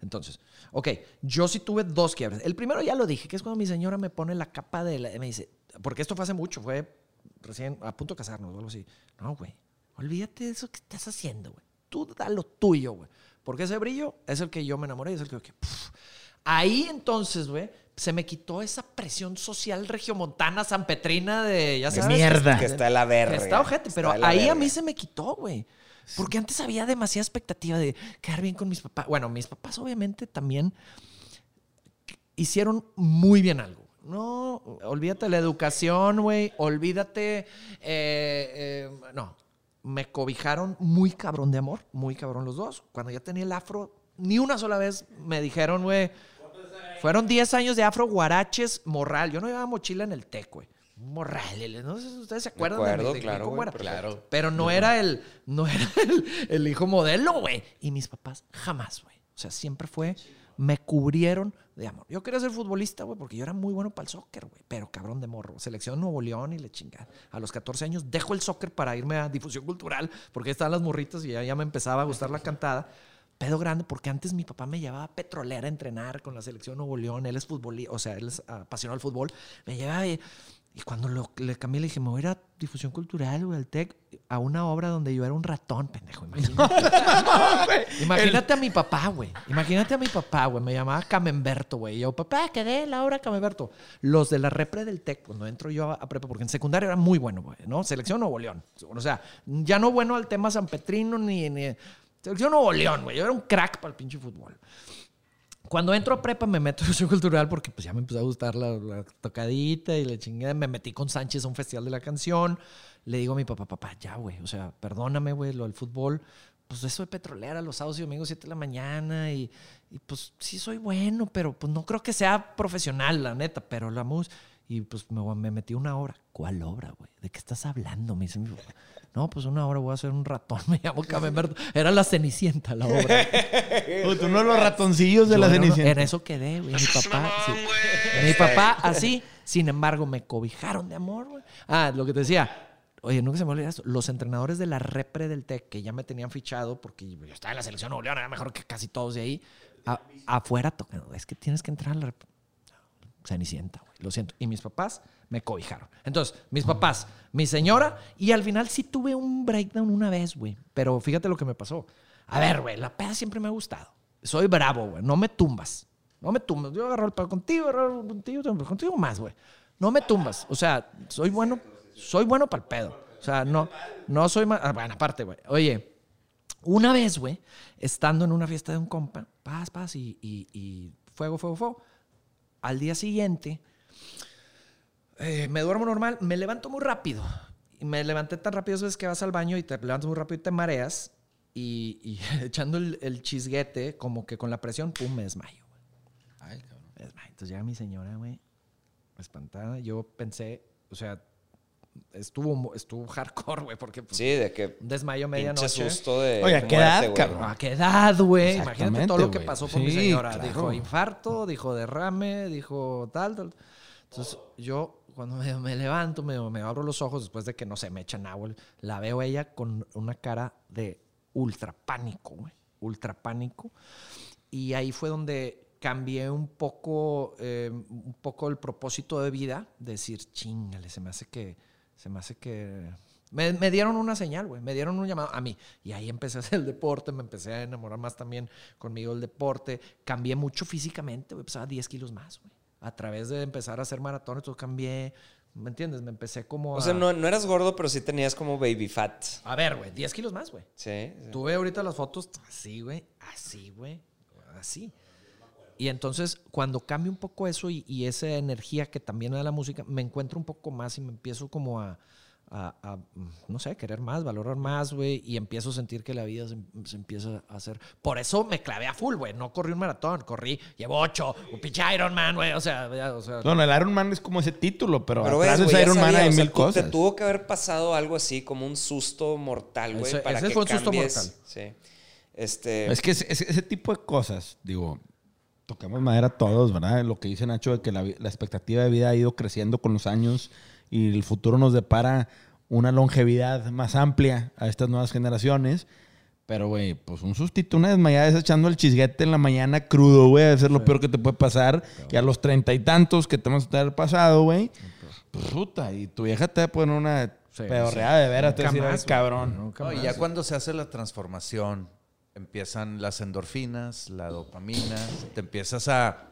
Entonces, ok, yo sí tuve dos quiebres. El primero ya lo dije, que es cuando mi señora me pone la capa de la... Me dice, porque esto fue hace mucho, fue recién a punto de casarnos o algo así. No, güey, olvídate de eso que estás haciendo, güey. Tú da lo tuyo, güey. Porque ese brillo es el que yo me enamoré, es el que... que, puf. Ahí entonces, güey, se me quitó esa presión social regiomontana, sanpetrina de, ya De sabes. mierda. Que está de la verga. Está ojete, pero Está de ahí a mí se me quitó, güey. Porque antes había demasiada expectativa de quedar bien con mis papás. Bueno, mis papás obviamente también hicieron muy bien algo. No, olvídate de la educación, güey. Olvídate. eh, eh, no, me cobijaron muy cabrón de amor, muy cabrón los dos. Cuando ya tenía el afro, ni una sola vez me dijeron, güey. Fueron 10 años de afro guaraches morral. Yo no llevaba mochila en el TEC, güey. Un Morral, no sé si ustedes se acuerdan de acuerdo, de claro, güey, perfecto. Pero no era el, no era el, el hijo modelo, güey. Y mis papás jamás, güey. O sea, siempre fue, me cubrieron de amor. Yo quería ser futbolista, güey, porque yo era muy bueno para el soccer, güey. Pero cabrón de morro. Selección Nuevo León y le chingada. A los 14 años dejo el soccer para irme a difusión cultural, porque estaban las morritas y ya, ya me empezaba a gustar la cantada. Pedo grande, porque antes mi papá me llevaba a petrolera a entrenar con la selección Nuevo León. Él es futbolista, o sea, él es apasionado al fútbol. Me llevaba y, y cuando lo, le cambié, le dije, me voy a ir a difusión cultural, güey, al TEC, a una obra donde yo era un ratón, pendejo. Imagínate. Imagínate a mi papá, güey. Imagínate a mi papá, güey. Me llamaba Camemberto, güey. Y yo, papá, quedé la obra Camemberto. Los de la repre del TEC, cuando entro yo a, a prepa, porque en secundaria era muy bueno, güey, ¿no? Selección Nuevo León. O sea, ya no bueno al tema San Petrino ni. ni Selección Nuevo León, güey. Yo era un crack para el pinche fútbol. Cuando entro a prepa me meto en educación cultural porque pues ya me empezó a gustar la, la tocadita y la chingada. Me metí con Sánchez a un festival de la canción. Le digo a mi papá, papá, ya, güey. O sea, perdóname, güey, lo del fútbol. Pues eso de petrolera los sábados y domingos, 7 de la mañana. Y, y, pues sí soy bueno, pero pues no creo que sea profesional, la neta. Pero la mus... Y pues me, me metí una obra. ¿Cuál obra, güey? ¿De qué estás hablando? Me dice mi papá. No, pues una hora voy a hacer un ratón. Me llamo Camemberto. Era la Cenicienta la obra. Tú uno de los ratoncillos de Yo la era Cenicienta. En eso quedé, güey. Mi papá. sí. Mi papá así. Sin embargo, me cobijaron de amor, güey. Ah, lo que te decía. Oye, nunca se me olvida esto. Los entrenadores de la repre del TEC, que ya me tenían fichado porque yo estaba en la selección Nuevo León, era mejor que casi todos de ahí. a- afuera tocando. Es que tienes que entrar a la repre. Cenicienta, güey. Lo siento. Y mis papás me cobijaron. Entonces, mis papás, mi señora, y al final sí tuve un breakdown una vez, güey. Pero fíjate lo que me pasó. A ver, güey, la peda siempre me ha gustado. Soy bravo, güey. No me tumbas. No me tumbas. Yo agarro el pedo contigo, agarro contigo, contigo más, güey. No me tumbas. O sea, soy bueno, soy bueno para el pedo. O sea, no, no soy más. Bueno, aparte, güey. Oye, una vez, güey, estando en una fiesta de un compa, paz, paz, y fuego, fuego, fuego. Al día siguiente, eh, me duermo normal, me levanto muy rápido. Y me levanté tan rápido, es que vas al baño y te levantas muy rápido y te mareas. Y, y echando el, el chisguete, como que con la presión, pum, me desmayo. güey. Ay, cabrón. Me desmayo. Entonces llega mi señora, güey, espantada. Yo pensé, o sea, estuvo, estuvo hardcore, güey, porque pues, Sí, de que un desmayo medianoche. susto de Oye, ¿a de qué edad, güey. cabrón? ¿A qué edad, güey? Imagínate todo lo que pasó con mi señora. claro. Dijo infarto, dijo derrame, dijo tal, tal. Entonces, yo cuando me, me levanto, me, me abro los ojos después de que, no sé, me echan agua, la veo a ella con una cara de ultra pánico, güey. Ultra pánico. Y ahí fue donde cambié un poco, eh, un poco el propósito de vida, decir, chingale, se me hace que, se me hace que Me, me dieron una señal, güey. Me dieron un llamado a mí. Y ahí empecé a hacer el deporte. Me empecé a enamorar más también conmigo del deporte. Cambié mucho físicamente, güey. Pesaba 10 kilos más, güey. A través de empezar a hacer maratones, todo cambié. ¿Me entiendes? Me empecé como a... O sea, no, no eras gordo, pero sí tenías como baby fat. A ver, güey. 10 kilos más, güey. Sí. sí. Tú ve ahorita las fotos así, güey. Así, güey. Así. Y entonces, cuando cambio un poco eso y, y esa energía que también da la música, me encuentro un poco más y me empiezo como a, a- a, no sé, querer más, valorar más, güey. Y empiezo a sentir que la vida se, se empieza a hacer. Por eso me clavé a full, güey. No corrí un maratón, corrí, llevo ocho, un pinche Ironman, güey. O sea, ya, o sea No, no, el Iron Man es como ese título, pero, Pero atrás ves, Iron Man hay o sea, mil cosas. Te tuvo que haber pasado algo así, como un susto mortal, güey, Ese- para ese que fue un susto cambies. mortal. Sí. Este... Es que ese tipo de cosas, digo, tocamos madera todos, ¿verdad? Lo que dice Nacho de que la, la expectativa de vida ha ido creciendo con los años y el futuro nos depara una longevidad más amplia a estas nuevas generaciones. Pero, güey, pues un sustito, una desmayada es echando el chisguete en la mañana crudo, güey, debe ser lo peor que te puede pasar. Y a los treinta y tantos que te vamos a tener pasado, güey, pues puta, y tu vieja te va a poner una Sí, pedorreada de veras, te va a decir, "Ay, más, güey. cabrón. No, y ya cuando se hace la transformación, empiezan las endorfinas, la dopamina, te empiezas a,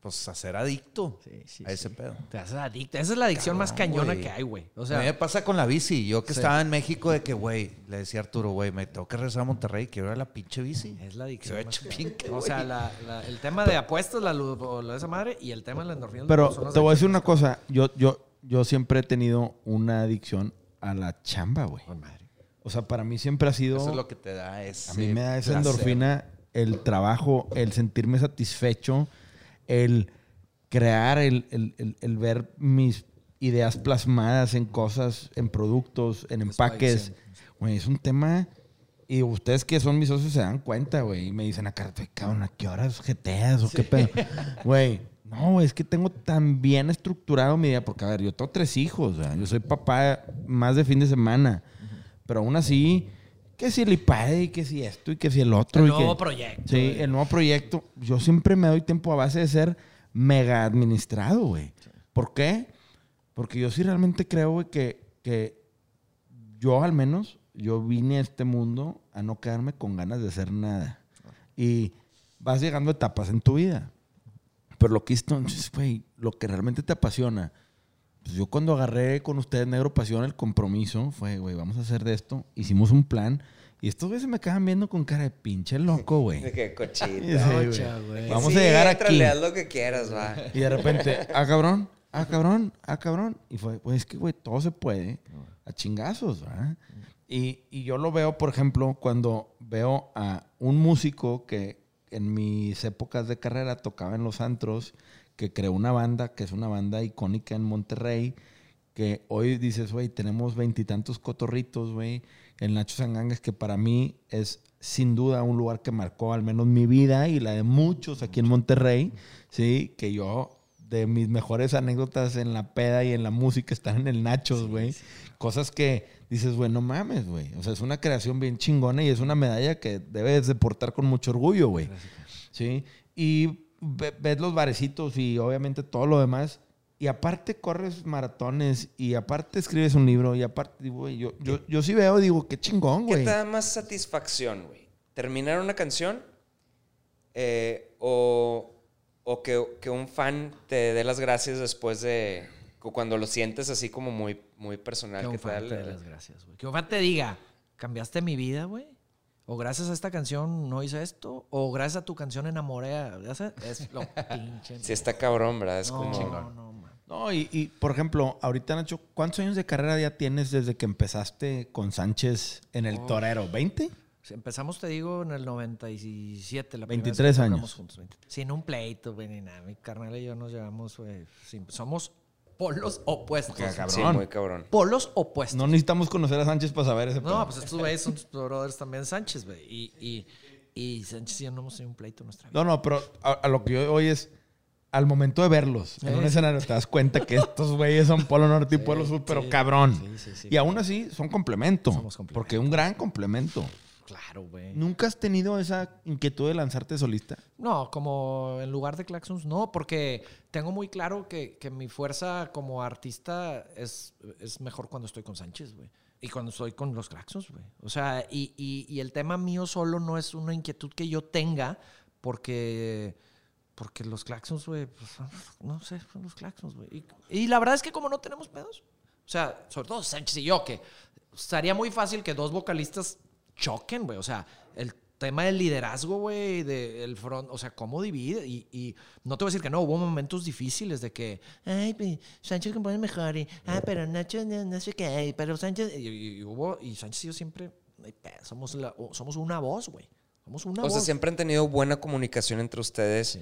pues, a ser adicto Sí, sí, a ese sí. pedo. Te haces adicto. Esa es la adicción más cañona que hay, güey. O a sea, mí me pasa con la bici. Yo que Sí. estaba en México de que, güey, le decía a Arturo, güey, me tengo que regresar a Monterrey, quiero ir a la pinche bici. Es la adicción. Se pinque, O sea, la- la- el tema de apuestas, la luz o la de esa madre, y el tema de la endorfina. Pero te voy a decir una cosa. Yo, yo, yo siempre he tenido una adicción a la chamba, güey. O sea, para mí siempre ha sido... Eso es lo que te da ese a mí me da esa placer. endorfina el trabajo, el sentirme satisfecho, el crear, el, el- el- el ver mis ideas plasmadas en cosas, en productos, en empaques. Güey, es un tema... Y ustedes que son mis socios se dan cuenta, güey. Y me dicen acá, "Güey, cabrón, ¿a qué horas jeteas o qué pedo? Güey, no, es que tengo tan bien estructurado mi día. Porque, a ver, yo tengo tres hijos, sea, yo soy papá más de fin de semana. Pero aún así, que si el iPad y que si esto y que si el otro. El y que- nuevo proyecto. Sí, el nuevo proyecto. Yo siempre me doy tiempo a base de ser mega administrado, güey. ¿Por qué? Porque yo sí realmente creo, güey, que, que yo al menos, yo vine a este mundo a no quedarme con ganas de hacer nada. Y vas llegando a etapas en tu vida. Pero lo que es, güey, lo que realmente te apasiona. Pues yo cuando agarré con ustedes Negro Pasión el compromiso fue, güey, vamos a hacer de esto. Hicimos un plan. Y estos güeyes se me quedaban viendo con cara de pinche loco, güey. De que cochita. Sí, güey. Ocha, güey. Vamos Sí, a llegar aquí. haz lo que quieras, va. Y de repente, ah, cabrón, ah, cabrón, ah, cabrón. Y fue, pues es que, güey, todo se puede a chingazos, ¿verdad? Y, y yo lo veo, por ejemplo, cuando veo a un músico que en mis épocas de carrera tocaba en los antros, que creó una banda, que es una banda icónica en Monterrey, que hoy dices, güey, tenemos veintitantos cotorritos, güey. El Nacho Sangangas, que para mí es sin duda un lugar que marcó al menos mi vida y la de muchos aquí en Monterrey, ¿sí? Que yo, de mis mejores anécdotas en la peda y en la música están en el Nachos, güey. Cosas que dices, güey, no mames, güey. O sea, es una creación bien chingona y es una medalla que debes de portar con mucho orgullo, güey. ¿Sí? Y ves los barecitos y obviamente todo lo demás. Y aparte corres maratones y aparte escribes un libro y aparte, digo, güey, yo, yo, yo sí veo, digo, qué chingón, ¿Qué güey. te da más satisfacción, güey? ¿Terminar una canción? Eh, o o que, que un fan te dé las gracias después de... cu- Cuando lo sientes así como muy, muy personal. Que un fan te dé las gracias, güey. Que un fan te diga, cambiaste mi vida, güey. O gracias a esta canción no hice esto. O gracias a tu canción enamoré a... Es lo pinche. Sí está cabrón, ¿verdad? Es no, como... no, no, man. No, y, y, por ejemplo, ahorita Nacho, ¿cuántos años de carrera ya tienes desde que empezaste con Sánchez en el Torero? ¿20? Sí, Empezamos, te digo, en el 97. La 23 primera vez que años. juntos, 20. Sin un pleito, güey, ni nada. Mi carnal y yo nos llevamos, güey. sin- Somos polos opuestos. Ok, cabrón. Sí, muy cabrón. Polos opuestos. No necesitamos conocer a Sánchez para saber ese No, pedo. pues estos güeyes son tus brothers también, Sánchez, güey. Y, y, y Sánchez y yo no hemos tenido un pleito en nuestra vida. No, no, pero a, a lo que yo hoy es, al momento de verlos en un escenario, te das cuenta que estos güeyes son Polo Norte y Polo Sur, pero sí. cabrón. Sí, sí, sí. Y aún así son complemento. Somos complemento. Porque un gran complemento. Claro, güey. ¿Nunca has tenido esa inquietud de lanzarte solista? No, como en lugar de Claxons, no, porque tengo muy claro que, que mi fuerza como artista es, es mejor cuando estoy con Sánchez, güey. Y cuando estoy con los claxons, güey. O sea, y, y- y el tema mío solo no es una inquietud que yo tenga, porque, porque los claxons, güey, pues, no sé, son los claxons, güey. Y, y la verdad es que como no tenemos pedos, o sea, sobre todo Sánchez y yo, que estaría muy fácil que dos vocalistas choquen, güey. O sea, el tema del liderazgo, güey, del front, o sea, cómo divide. Y, y no te voy a decir que no, hubo momentos difíciles de que, ay, pues, Sánchez compone mejor, y, ah, pero Nacho no, no sé qué, pero Sánchez, y, y- y hubo, y Sánchez y yo siempre, somos, la- somos una voz, güey. Somos una O sea, voz. siempre han tenido buena comunicación entre ustedes,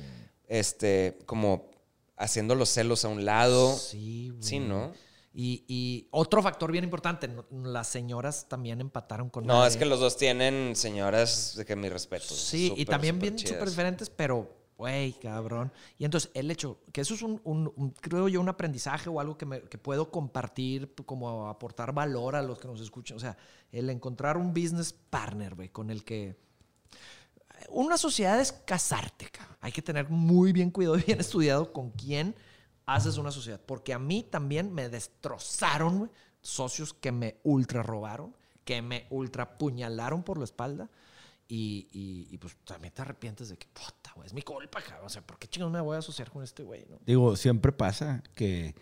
este, como haciendo los celos a un lado. Sí, güey. Sí, ¿no? Y, y otro factor bien importante, las señoras también empataron con No, es que los dos tienen señoras de que mi respeto. Sí, y también bien súper diferentes, pero, güey, cabrón. Y entonces, el hecho, que eso es un, un- un, creo yo, un aprendizaje o algo que, me- que puedo compartir, como aportar valor a los que nos escuchan. O sea, el encontrar un business partner, güey, con el que... Una sociedad es casarte, cabrón. Hay que tener muy bien cuidado y bien estudiado con quién haces una sociedad. Porque a mí también me destrozaron, socios que me ultra robaron, que me ultra puñalaron por la espalda. Y, y- y, pues también te arrepientes de que, puta, güey, es mi culpa, cabrón. O sea, ¿por qué chingados me voy a asociar con este güey? no? Digo, siempre pasa que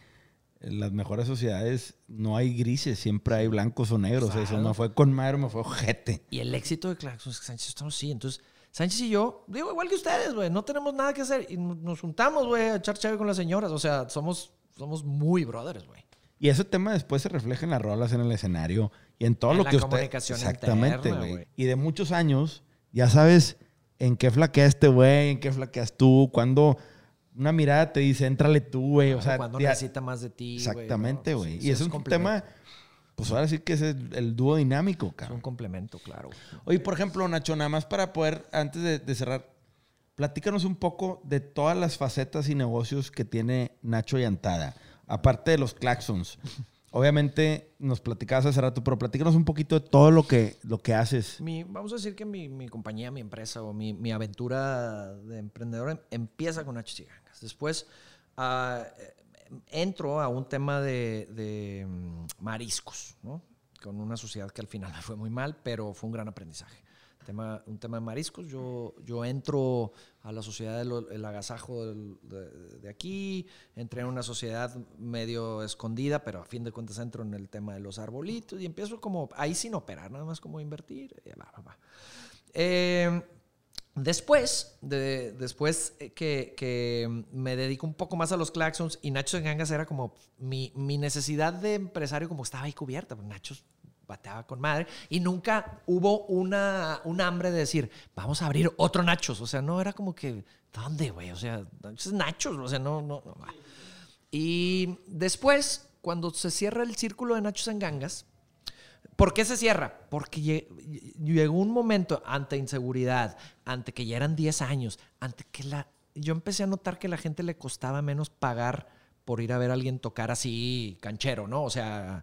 en las mejores sociedades no hay grises, siempre hay blancos o negros. Eso me fue con madre, me fue ojete. Y el éxito de Claxon es que Sánchez así. Entonces, Sánchez y yo, digo, igual que ustedes, güey, no tenemos nada que hacer. Y nos juntamos, güey, a echar chave con las señoras. O sea, somos, somos muy brothers, güey. Y ese tema después se refleja en las rolas, en el escenario y en todo En lo la que usted... comunicación Exactamente, güey. Y de muchos años, ya sabes en qué flaquea este güey, en qué flaqueas tú, cuando una mirada te dice, éntrale tú, güey. O sea, cuando necesita más de ti, Exactamente, güey. Sí, y eso es un tema, pues ahora sí que es el, el dúo dinámico, Es un cabrón. complemento, claro. Oye, por ejemplo, Nacho, nada más para poder, antes de, de cerrar, platícanos un poco de todas las facetas y negocios que tiene Nacho Llantada, aparte de los claxons. Obviamente nos platicabas hace rato, pero platícanos un poquito de todo lo que, lo que haces. Mi- vamos a decir que mi, mi compañía, mi empresa o mi, mi aventura de emprendedor em- empieza con Nachos y Gangas. Después eh, entro a un tema de, de, mm, mariscos, ¿no? Con una sociedad que al final me fue muy mal, pero fue un gran aprendizaje. Tema, un tema de mariscos, yo, yo entro a la sociedad del agasajo del- de, de aquí, entré en una sociedad medio escondida, pero a fin de cuentas entro en el tema de los arbolitos y empiezo como, ahí sin operar, nada más como invertir. y va, va, va. Eh, después, de, después eh, que, que me dedico un poco más a los claxons y Nachos en Gangas era como mi, mi necesidad de empresario como estaba ahí cubierta. pues Nachos bateaba con madre y nunca hubo una, un hambre de decir, vamos a abrir otro Nachos. O sea, no era como que, ¿dónde, güey? O sea, es Nachos, o sea, no, no, no. Y después, cuando se cierra el círculo de Nachos en Gangas, ¿Por qué se cierra? Porque lle- llegó un momento ante inseguridad, ante que ya eran 10 años, ante que la... Yo empecé a notar que la gente le costaba menos pagar por ir a ver a alguien tocar así canchero, ¿no? O sea,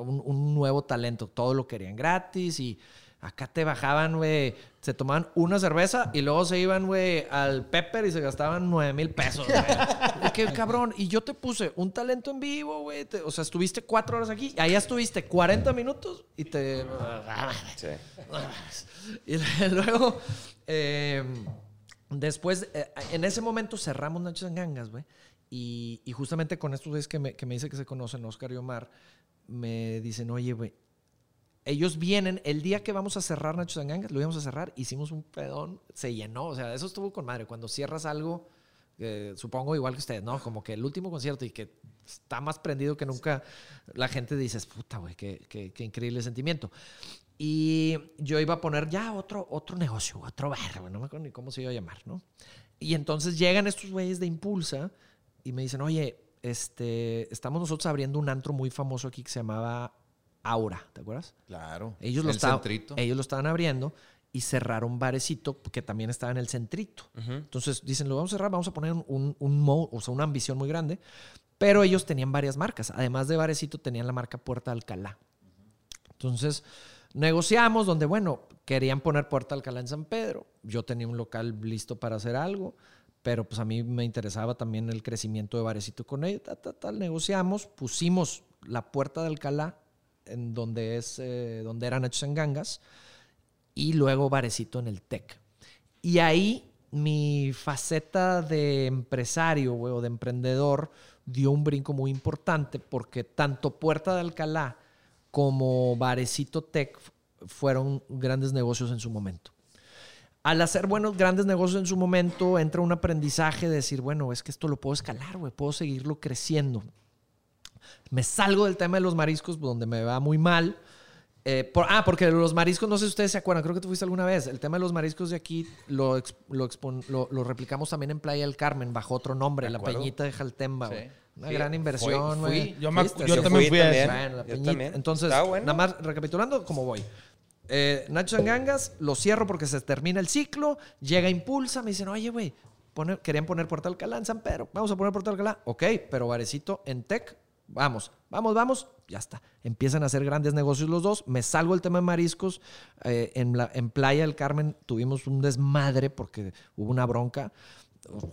un, un nuevo talento. Todo lo querían gratis y acá te bajaban, güey. Se tomaban una cerveza y luego se iban, güey, al Pepper y se gastaban 9 mil pesos, güey. Qué cabrón. Y yo te puse un talento en vivo, güey. O sea, estuviste cuatro horas aquí. Allá estuviste 40 minutos y te... Sí. Y luego, eh, después, eh, en ese momento cerramos Nachos en Gangas, güey. Y, y justamente con estos güeyes que me, que me dice que se conocen, Oscar y Omar, me dicen, oye, güey, ellos vienen, el día que vamos a cerrar Nachos en Gangas, lo íbamos a cerrar, hicimos un pedón, se llenó, o sea, eso estuvo con madre. Cuando cierras algo, supongo igual que ustedes, ¿no? Como que el último concierto y que está más prendido que nunca, la gente dice, puta, güey, qué, qué- qué increíble sentimiento. Y yo iba a poner ya otro, otro negocio, otro bar, güey, no me acuerdo ni cómo se iba a llamar, ¿no? Y entonces llegan estos güeyes de Impulsa y me dicen, oye, este, estamos nosotros abriendo un antro muy famoso aquí que se llamaba Aura, ¿te acuerdas? Claro. Ellos lo, el estaban, centrito. ellos lo estaban abriendo y cerraron Barecito, que también estaba en el centrito. Entonces dicen, lo vamos a cerrar, vamos a poner un, un o sea, una ambición muy grande. Pero ellos tenían varias marcas. Además de Barecito, tenían la marca Puerta Alcalá. Entonces negociamos donde, bueno, querían poner Puerta Alcalá en San Pedro. Yo tenía un local listo para hacer algo, pero pues a mí me interesaba también el crecimiento de Barecito con ellos. Tal, tal, tal. Negociamos, pusimos la Puerta de Alcalá en donde, es, eh, donde era Nachos en Gangas, y luego Barecito en el TEC. Y ahí mi faceta de empresario o de emprendedor dio un brinco muy importante porque tanto Puerta de Alcalá como Barecito Tech fueron grandes negocios en su momento. Al hacer buenos, grandes negocios en su momento, entra un aprendizaje de decir, bueno, es que esto lo puedo escalar, güey, puedo seguirlo creciendo. Me salgo del tema de los mariscos, donde me va muy mal. Eh, por- ah, porque los mariscos, no sé si ustedes se acuerdan, creo que tú fuiste alguna vez. El tema de los mariscos de aquí lo, lo, expon- lo- lo replicamos también en Playa del Carmen, bajo otro nombre, la. Peñita de Jaltemba. Sí. Una Sí, gran inversión, fui- güey. Yo, me yo Sí, también fui fui a también. ese. Bueno, la Yo también. Entonces, bueno. nada más recapitulando, ¿cómo voy? Eh, Nacho Gangas, lo cierro porque se termina el ciclo, llega Impulsa, me dicen, oye, güey, querían poner Puerto Alcalá en San Pedro, vamos a poner Puerto Alcalá, ok, pero Varecito en Tech, vamos, vamos, vamos, ya está. Empiezan a hacer grandes negocios los dos, me salgo el tema de mariscos, eh, en, la, en Playa del Carmen tuvimos un desmadre porque hubo una bronca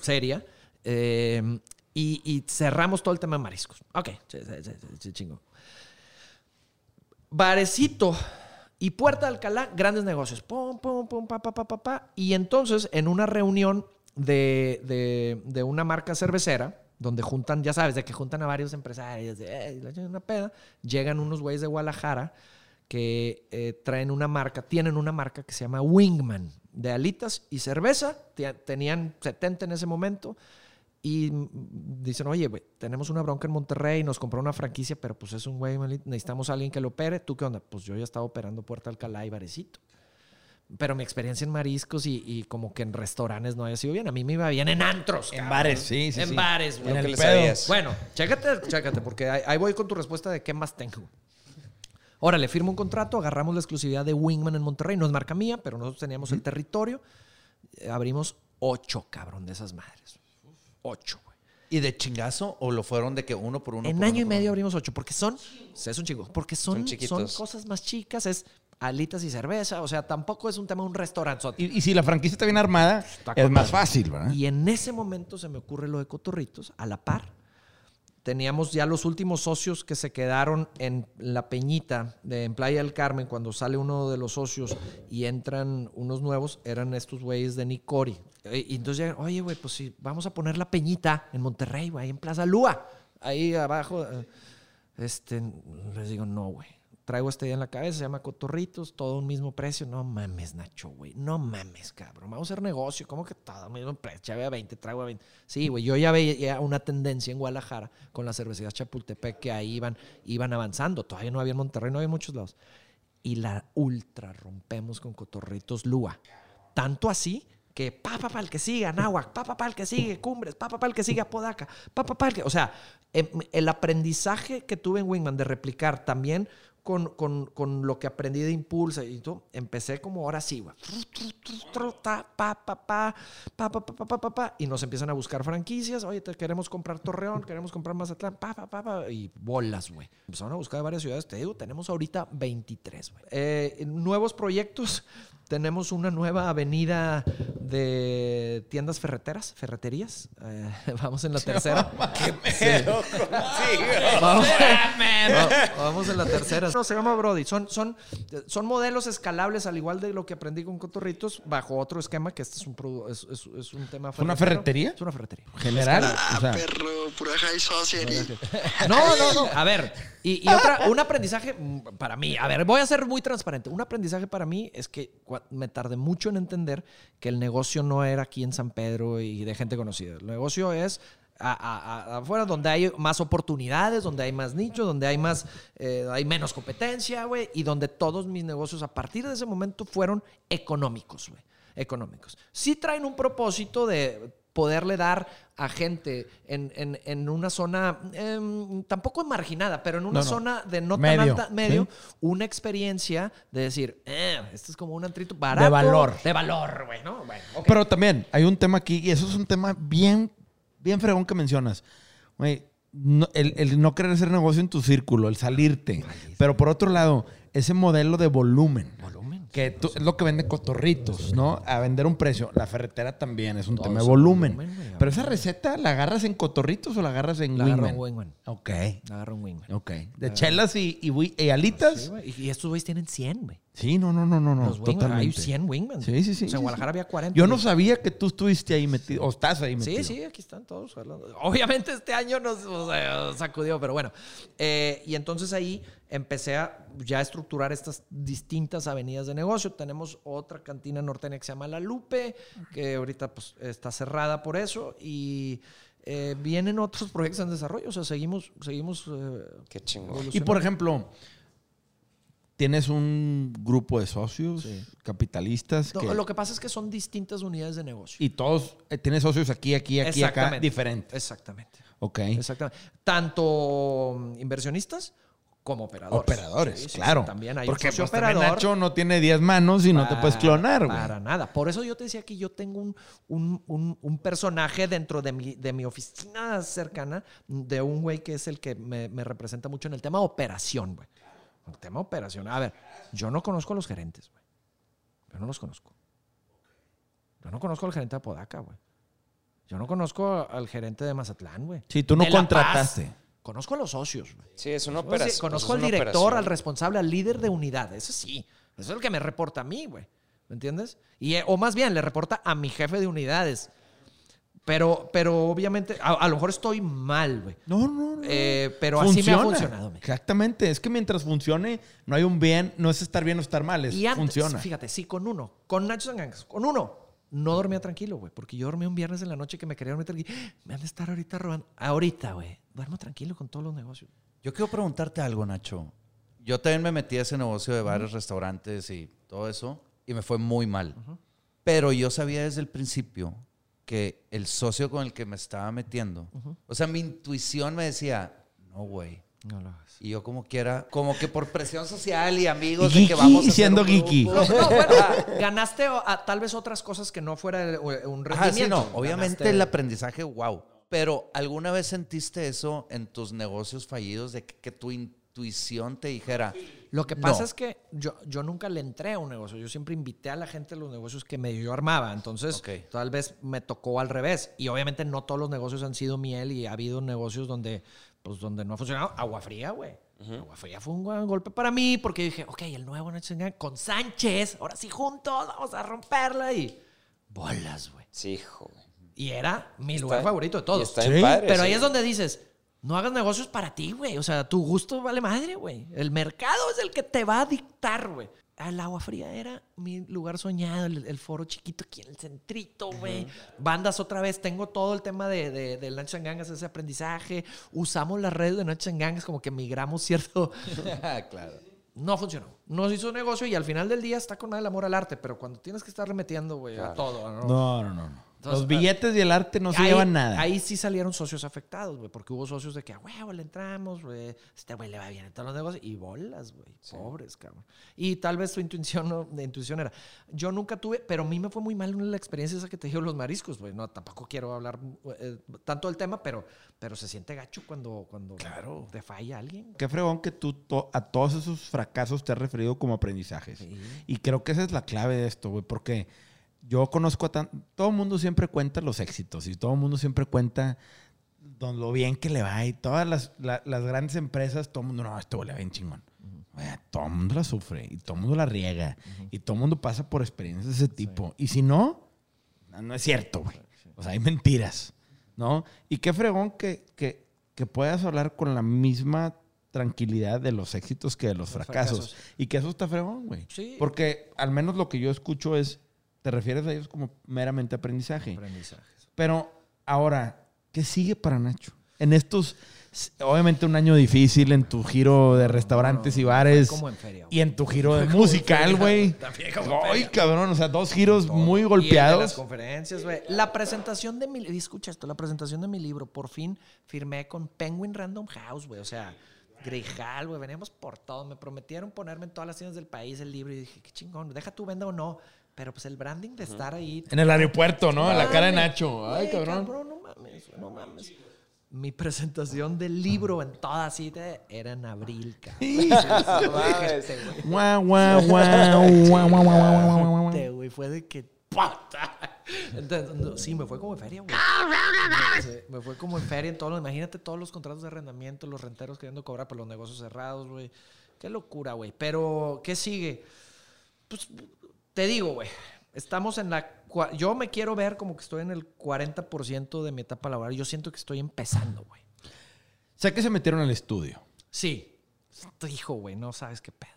seria. eh, y, cerramos todo el tema de mariscos. Ok, chingo. Barecito y Puerta de Alcalá, grandes negocios. Pum, pum, pum, pa, pa, pa, pa, pa. Y entonces, en una reunión de- de una marca cervecera, donde juntan, ya sabes, de que juntan a varios empresarios, de "Ey, la chingan una peda, llegan unos güeyes de Guadalajara que eh, traen una marca, tienen una marca que se llama Wingman, de alitas y cerveza. Te- Tenían 70 en ese momento. Y dicen, oye, güey, tenemos una bronca en Monterrey, nos compró una franquicia, pero pues es un güey, necesitamos a alguien que lo opere. ¿Tú qué onda? Pues yo ya estaba operando Puerta Alcalá y Varecito. Pero mi experiencia en mariscos y, y como que en restaurantes no había sido bien. A mí me iba bien en antros. En bares, sí, sí, En sí. bares, güey. En el pedo. Bueno, chécate, chécate, porque ahí, ahí voy con tu respuesta de qué más tengo. Órale, firmo un contrato, agarramos la exclusividad de Wingman en Monterrey. No es marca mía, pero nosotros teníamos el territorio. Eh, abrimos ocho, cabrón, de esas madres. Ocho, güey. ¿Y de chingazo o lo fueron de que uno por uno? En por año uno y medio uno? abrimos ocho, porque son, es un chico, porque son, Son son, cosas más chicas, es alitas y cerveza, o sea, tampoco es un tema de un restaurante. Y, y si la franquicia está bien armada, Está es más fácil, ¿verdad? Y en ese momento se me ocurre lo de Cotorritos, a la par. Teníamos ya los últimos socios que se quedaron en la Peñita de en Playa del Carmen. Cuando sale uno de los socios y entran unos nuevos, eran estos güeyes de Nicori. Eh, Y entonces llegan, oye, güey, pues sí, vamos a poner la Peñita en Monterrey, güey, ahí en Plaza Lúa, ahí abajo. eh, Este, les digo, no, güey. Traigo esta idea en la cabeza, se llama Cotorritos, todo un mismo precio. No mames, Nacho, güey. No mames, cabrón. Vamos a hacer negocio. ¿Cómo que todo el mismo precio? Ya a 20, traigo a 20. Sí, güey. Yo ya veía una tendencia en Guadalajara con las cervecerías Chapultepec que ahí iban, iban avanzando. Todavía no había en Monterrey, no había en muchos lados. Y la ultra rompemos con Cotorritos Lua. Tanto así que pa, pa, pa, el que siga, Nahuac, pa, pa, pa, el que sigue, Cumbres, pa, pa, pa, el que sigue, Apodaca, pa, pa, pa, el que... O sea, em, el aprendizaje que tuve en Wingman de replicar también con, con, con lo que aprendí de Impulsa y todo, empecé como ahora sí, güey. Y nos empiezan a buscar franquicias. Oye, queremos comprar Torreón, queremos comprar Mazatlán, pa, pa, pa, pa. Y bolas, güey. Empezaron a buscar de varias ciudades. Te digo, tenemos ahorita 23, güey. Nuevos proyectos tenemos una nueva avenida de tiendas ferreteras, ferreterías. Eh, vamos en la tercera. ¿Qué pedo contigo? Vamos, Va- vamos en la tercera. No, se llama Brody. Son, son, son modelos escalables, al igual de lo que aprendí con Cotorritos, bajo otro esquema, que este es un, produ- es, es- es un tema ¿Es una ferretería? Es una ferretería. General. Ah, o sea, perro, pura high. No, no, no. A ver, y, otra, un aprendizaje mm, para mí, a ver, voy a ser muy transparente. Un aprendizaje para mí es que me tardé mucho en entender que el negocio no era aquí en San Pedro y de gente conocida. El negocio es afuera donde hay más oportunidades, donde hay más nichos, donde hay más, eh, hay menos competencia, güey, y donde todos mis negocios a partir de ese momento fueron económicos, güey. Económicos. Sí traen un propósito de poderle dar a gente en, en- en una zona, em, tampoco marginada, pero en una No, no. zona de no Medio, tan alta, medio, ¿sí? una experiencia de decir, eh, esto es como un antrito barato. De valor. De valor, güey, ¿no? Bueno. Pero también hay un tema aquí, y eso es un tema bien, bien fregón que mencionas. Güey, no- el, el no querer hacer negocio en tu círculo, el salirte. Pero por otro lado, ese modelo de volumen. Volumen. Que tú- es lo que vende cotorritos, ¿no? A vender un precio. La ferretera también es un Todo tema de volumen. Pero esa receta, ¿la agarras en cotorritos o la agarras en La agarro wingman? en wingman. Ok, La agarro un wingman. ok. ¿De chelas y, y, wi- y alitas? Sí, y estos güeyes tienen 100, güey. Sí, no, no, no, no, no. Los wingman. Hay 100 wingman. Sí, sí, sí. O sea, sí, en Guadalajara sí. había 40. Yo no sabía que tú estuviste ahí metido, o estás ahí metido. Sí, sí, aquí están todos hablando. Obviamente este año nos o sea, sacudió, pero bueno. Eh, y entonces ahí empecé a ya estructurar estas distintas avenidas de negocio. Tenemos otra cantina norteña que se llama La Lupe, que ahorita pues está cerrada por eso. Y eh, vienen otros proyectos en desarrollo. O sea, seguimos, seguimos eh, Qué chingón. Y por ejemplo, tienes un grupo de socios capitalistas No, que- Lo que pasa es que son distintas unidades de negocio. y todos eh, tienes socios aquí, aquí, aquí, acá, diferentes. Exactamente. Ok. Exactamente. Tanto mm, inversionistas como operadores. Operadores, Sí, sí, claro. también hay Porque pues, también operador. Nacho no tiene 10 manos y no te puedes clonar, güey. Para nada. Por eso yo te decía que yo tengo un, un- un- un personaje dentro de mi, de mi oficina cercana de un güey que es el que me, me representa mucho en el tema operación, güey. El tema operación. A ver, yo no conozco a los gerentes, güey. Yo no los conozco. Yo no conozco al gerente de Apodaca, güey. Yo no conozco al gerente de Mazatlán, güey. Sí, tú no De contrataste. Conozco a los socios, güey. Sí, es una Conozco- operación. Conozco pues, al es una director, operación. al responsable, al líder de unidad. Eso sí. Eso es el que me reporta a mí, güey. ¿Me entiendes? Y, eh, o más bien, le reporta a mi jefe de unidades. Pero, pero obviamente, a, a lo mejor estoy mal, güey. No, no, no. Eh, pero así me ha funcionado. me. Exactamente. Es que mientras funcione, no hay un bien, no es estar bien o estar mal, es Y antes, funciona. fíjate, sí, con uno, con Nacho Sangangas, con uno, no dormía tranquilo, güey. Porque yo dormí un viernes en la noche que me quería dormir tranquilo. Me han de estar ahorita robando. Ahorita, güey. Duermo tranquilo con todos los negocios. Yo quiero preguntarte algo, Nacho. Yo también me metí a ese negocio de bares, restaurantes y todo eso y me fue muy mal. Pero yo sabía desde el principio que el socio con el que me estaba metiendo, o sea, mi intuición me decía, no, güey. No lo hagas. Y yo como quiera, como que por presión social y amigos Y de que vamos a siendo un geeky. No, bueno, ganaste tal vez otras cosas que no fuera el- un rendimiento. Ajá, sí, no. Obviamente Ganaste- el aprendizaje, wow. Pero ¿alguna vez sentiste eso en tus negocios fallidos de que, que tu intuición te dijera, Lo que pasa No. es que yo, yo nunca le entré a un negocio. Yo siempre invité a la gente a los negocios que medio yo armaba. Entonces, tal vez me tocó al revés. Y obviamente no todos los negocios han sido miel y ha habido negocios donde, pues, donde no ha funcionado. Agua fría, güey. Agua fría fue un buen golpe para mí porque dije, ok, el nuevo Zengán con Sánchez, ahora sí juntos, vamos a romperla y bolas, güey. Sí, hijo. Y era mi lugar Está- favorito de todos. está bien padre, Pero sí. ahí es donde dices, no hagas negocios para ti, güey. O sea, tu gusto vale madre, güey. El mercado es el que te va a dictar, güey. El agua fría era mi lugar soñado, el, el foro chiquito aquí en el centrito, güey. Bandas otra vez, tengo todo el tema de, de, del Nacho Gangas, ese aprendizaje. Usamos las redes de Nacho Gangas, como que migramos cierto. claro. No funcionó. Nos hizo negocio y al final del día está con el amor al arte, pero cuando tienes que estar remetiendo, güey, a todo, ¿no? No, no, no. no. Entonces, Los billetes y el arte no se Ahí- llevan nada. Ahí sí salieron socios afectados, güey, porque hubo socios de que, a huevo, le entramos, güey, este güey le va bien en todos los negocios, y bolas, güey, pobres, cabrón. Y tal vez su intuición, no, de intuición era, yo nunca tuve, pero a mí me fue muy mal la experiencia esa que te digo los mariscos, güey, no, tampoco quiero hablar eh, tanto del tema, pero, pero se siente gacho cuando, cuando te falla alguien. Qué fregón que tú to- a todos esos fracasos te has referido como aprendizajes. Y creo que esa es la clave de esto, güey, porque yo conozco a tan... Todo el mundo siempre cuenta los éxitos y todo el mundo siempre cuenta don- lo bien que le va y todas las, la- las grandes empresas, todo el mundo, no, esto le va bien chingón. Todo el mundo la sufre y todo el mundo la riega y todo el mundo pasa por experiencias de ese tipo. Y si no, no, no es cierto, güey. O sea, hay mentiras, ¿no? Y qué fregón que, que, que puedas hablar con la misma tranquilidad de los éxitos que de los fracasos. fracasos. Y que eso está fregón, güey. Sí. Porque al menos lo que yo escucho es, te refieres a ellos como meramente aprendizaje. Aprendizajes. Pero ahora, ¿qué sigue para Nacho? En estos, obviamente un año difícil en tu giro de restaurantes y bares. Como en feria, güey. Y en tu giro de musical, güey. También como Ay, cabrón, o sea, dos giros muy Y el de las golpeados. conferencias, güey. La presentación de mi... y Escucha esto, la presentación de mi libro. Por fin firmé con Penguin Random House, güey. O sea, Grijal, güey. Veníamos por todo. Me prometieron ponerme en todas las tiendas del país el libro. Y dije, qué chingón. Deja tu venda o no. Pero pues el branding de estar ahí. En el aeropuerto, ¿no? Ay, la cara de Nacho. Ay, wey, cabrón. cabrón. No mames, no mames. Mi presentación del libro en toda cita era en abril, cabrón. güey. Fue de que. Entonces, sí, me fue como en feria, güey. Me, me fue como en feria en todos los, Imagínate todos los contratos de arrendamiento, los renteros queriendo cobrar por los negocios cerrados, güey. Qué locura, güey. Pero, ¿qué sigue? Pues te digo, güey. Estamos en la... Yo me quiero ver como que estoy en el 40% de mi etapa laboral. Yo siento que estoy empezando, güey. Sé que se metieron al estudio. Sí. Hijo, güey, no sabes qué pedo.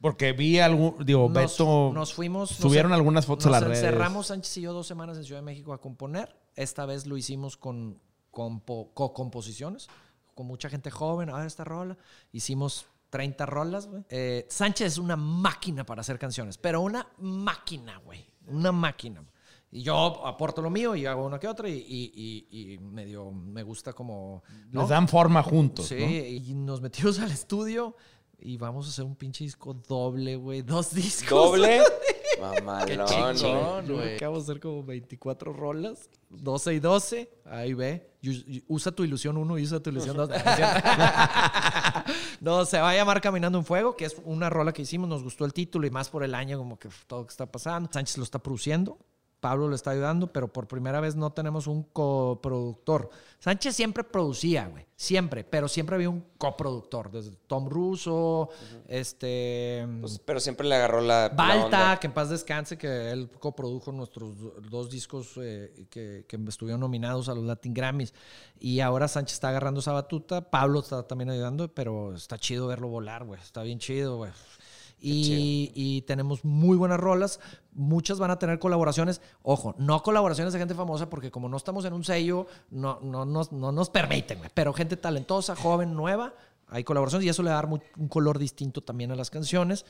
Porque vi algún, digo, Nos, Beto. nos fuimos. nos subieron en- algunas fotos a nos las redes. encerramos Sánchez y yo dos semanas en Ciudad de México a componer. Esta vez lo hicimos con, compo- co-composiciones, con mucha gente joven. A ver, esta rola. Hicimos 30 rolas, güey. Eh, Sánchez es una máquina para hacer canciones, pero una máquina, güey. Una máquina. Y yo aporto lo mío y hago una que otra y, y- y- y medio me gusta como... ¿no? Les dan forma juntos. Sí, ¿no? y nos metimos al estudio y vamos a hacer un pinche disco doble, güey. Dos discos. Doble. Mamalón, güey. Acabo de hacer como 24 rolas, 12 y 12. Ahí ve. Us- Usa tu ilusión 1 y usa tu ilusión 2. no, se va a llamar Caminando en Fuego, que es una rola que hicimos. Nos gustó el título y más por el año, como que todo lo que está pasando. Sánchez lo está produciendo. Pablo lo está ayudando, pero por primera vez no tenemos un coproductor. Sánchez siempre producía, güey. Siempre, pero siempre había un coproductor. Desde Tom Russo, este. Pues, pero siempre le agarró la. Balta, que en paz descanse, que él coprodujo nuestros do- dos discos eh, que, que estuvieron nominados a los Latin Grammys. Y ahora Sánchez está agarrando esa batuta. Pablo está también ayudando, pero está chido verlo volar, güey. Está bien chido, güey. Y, y tenemos muy buenas rolas. Muchas van a tener colaboraciones. Ojo, no colaboraciones de gente famosa, porque como no estamos en un sello, no, no, nos- no nos permiten. Pero gente talentosa, joven, nueva, hay colaboraciones y eso le va a dar muy- un color distinto también a las canciones.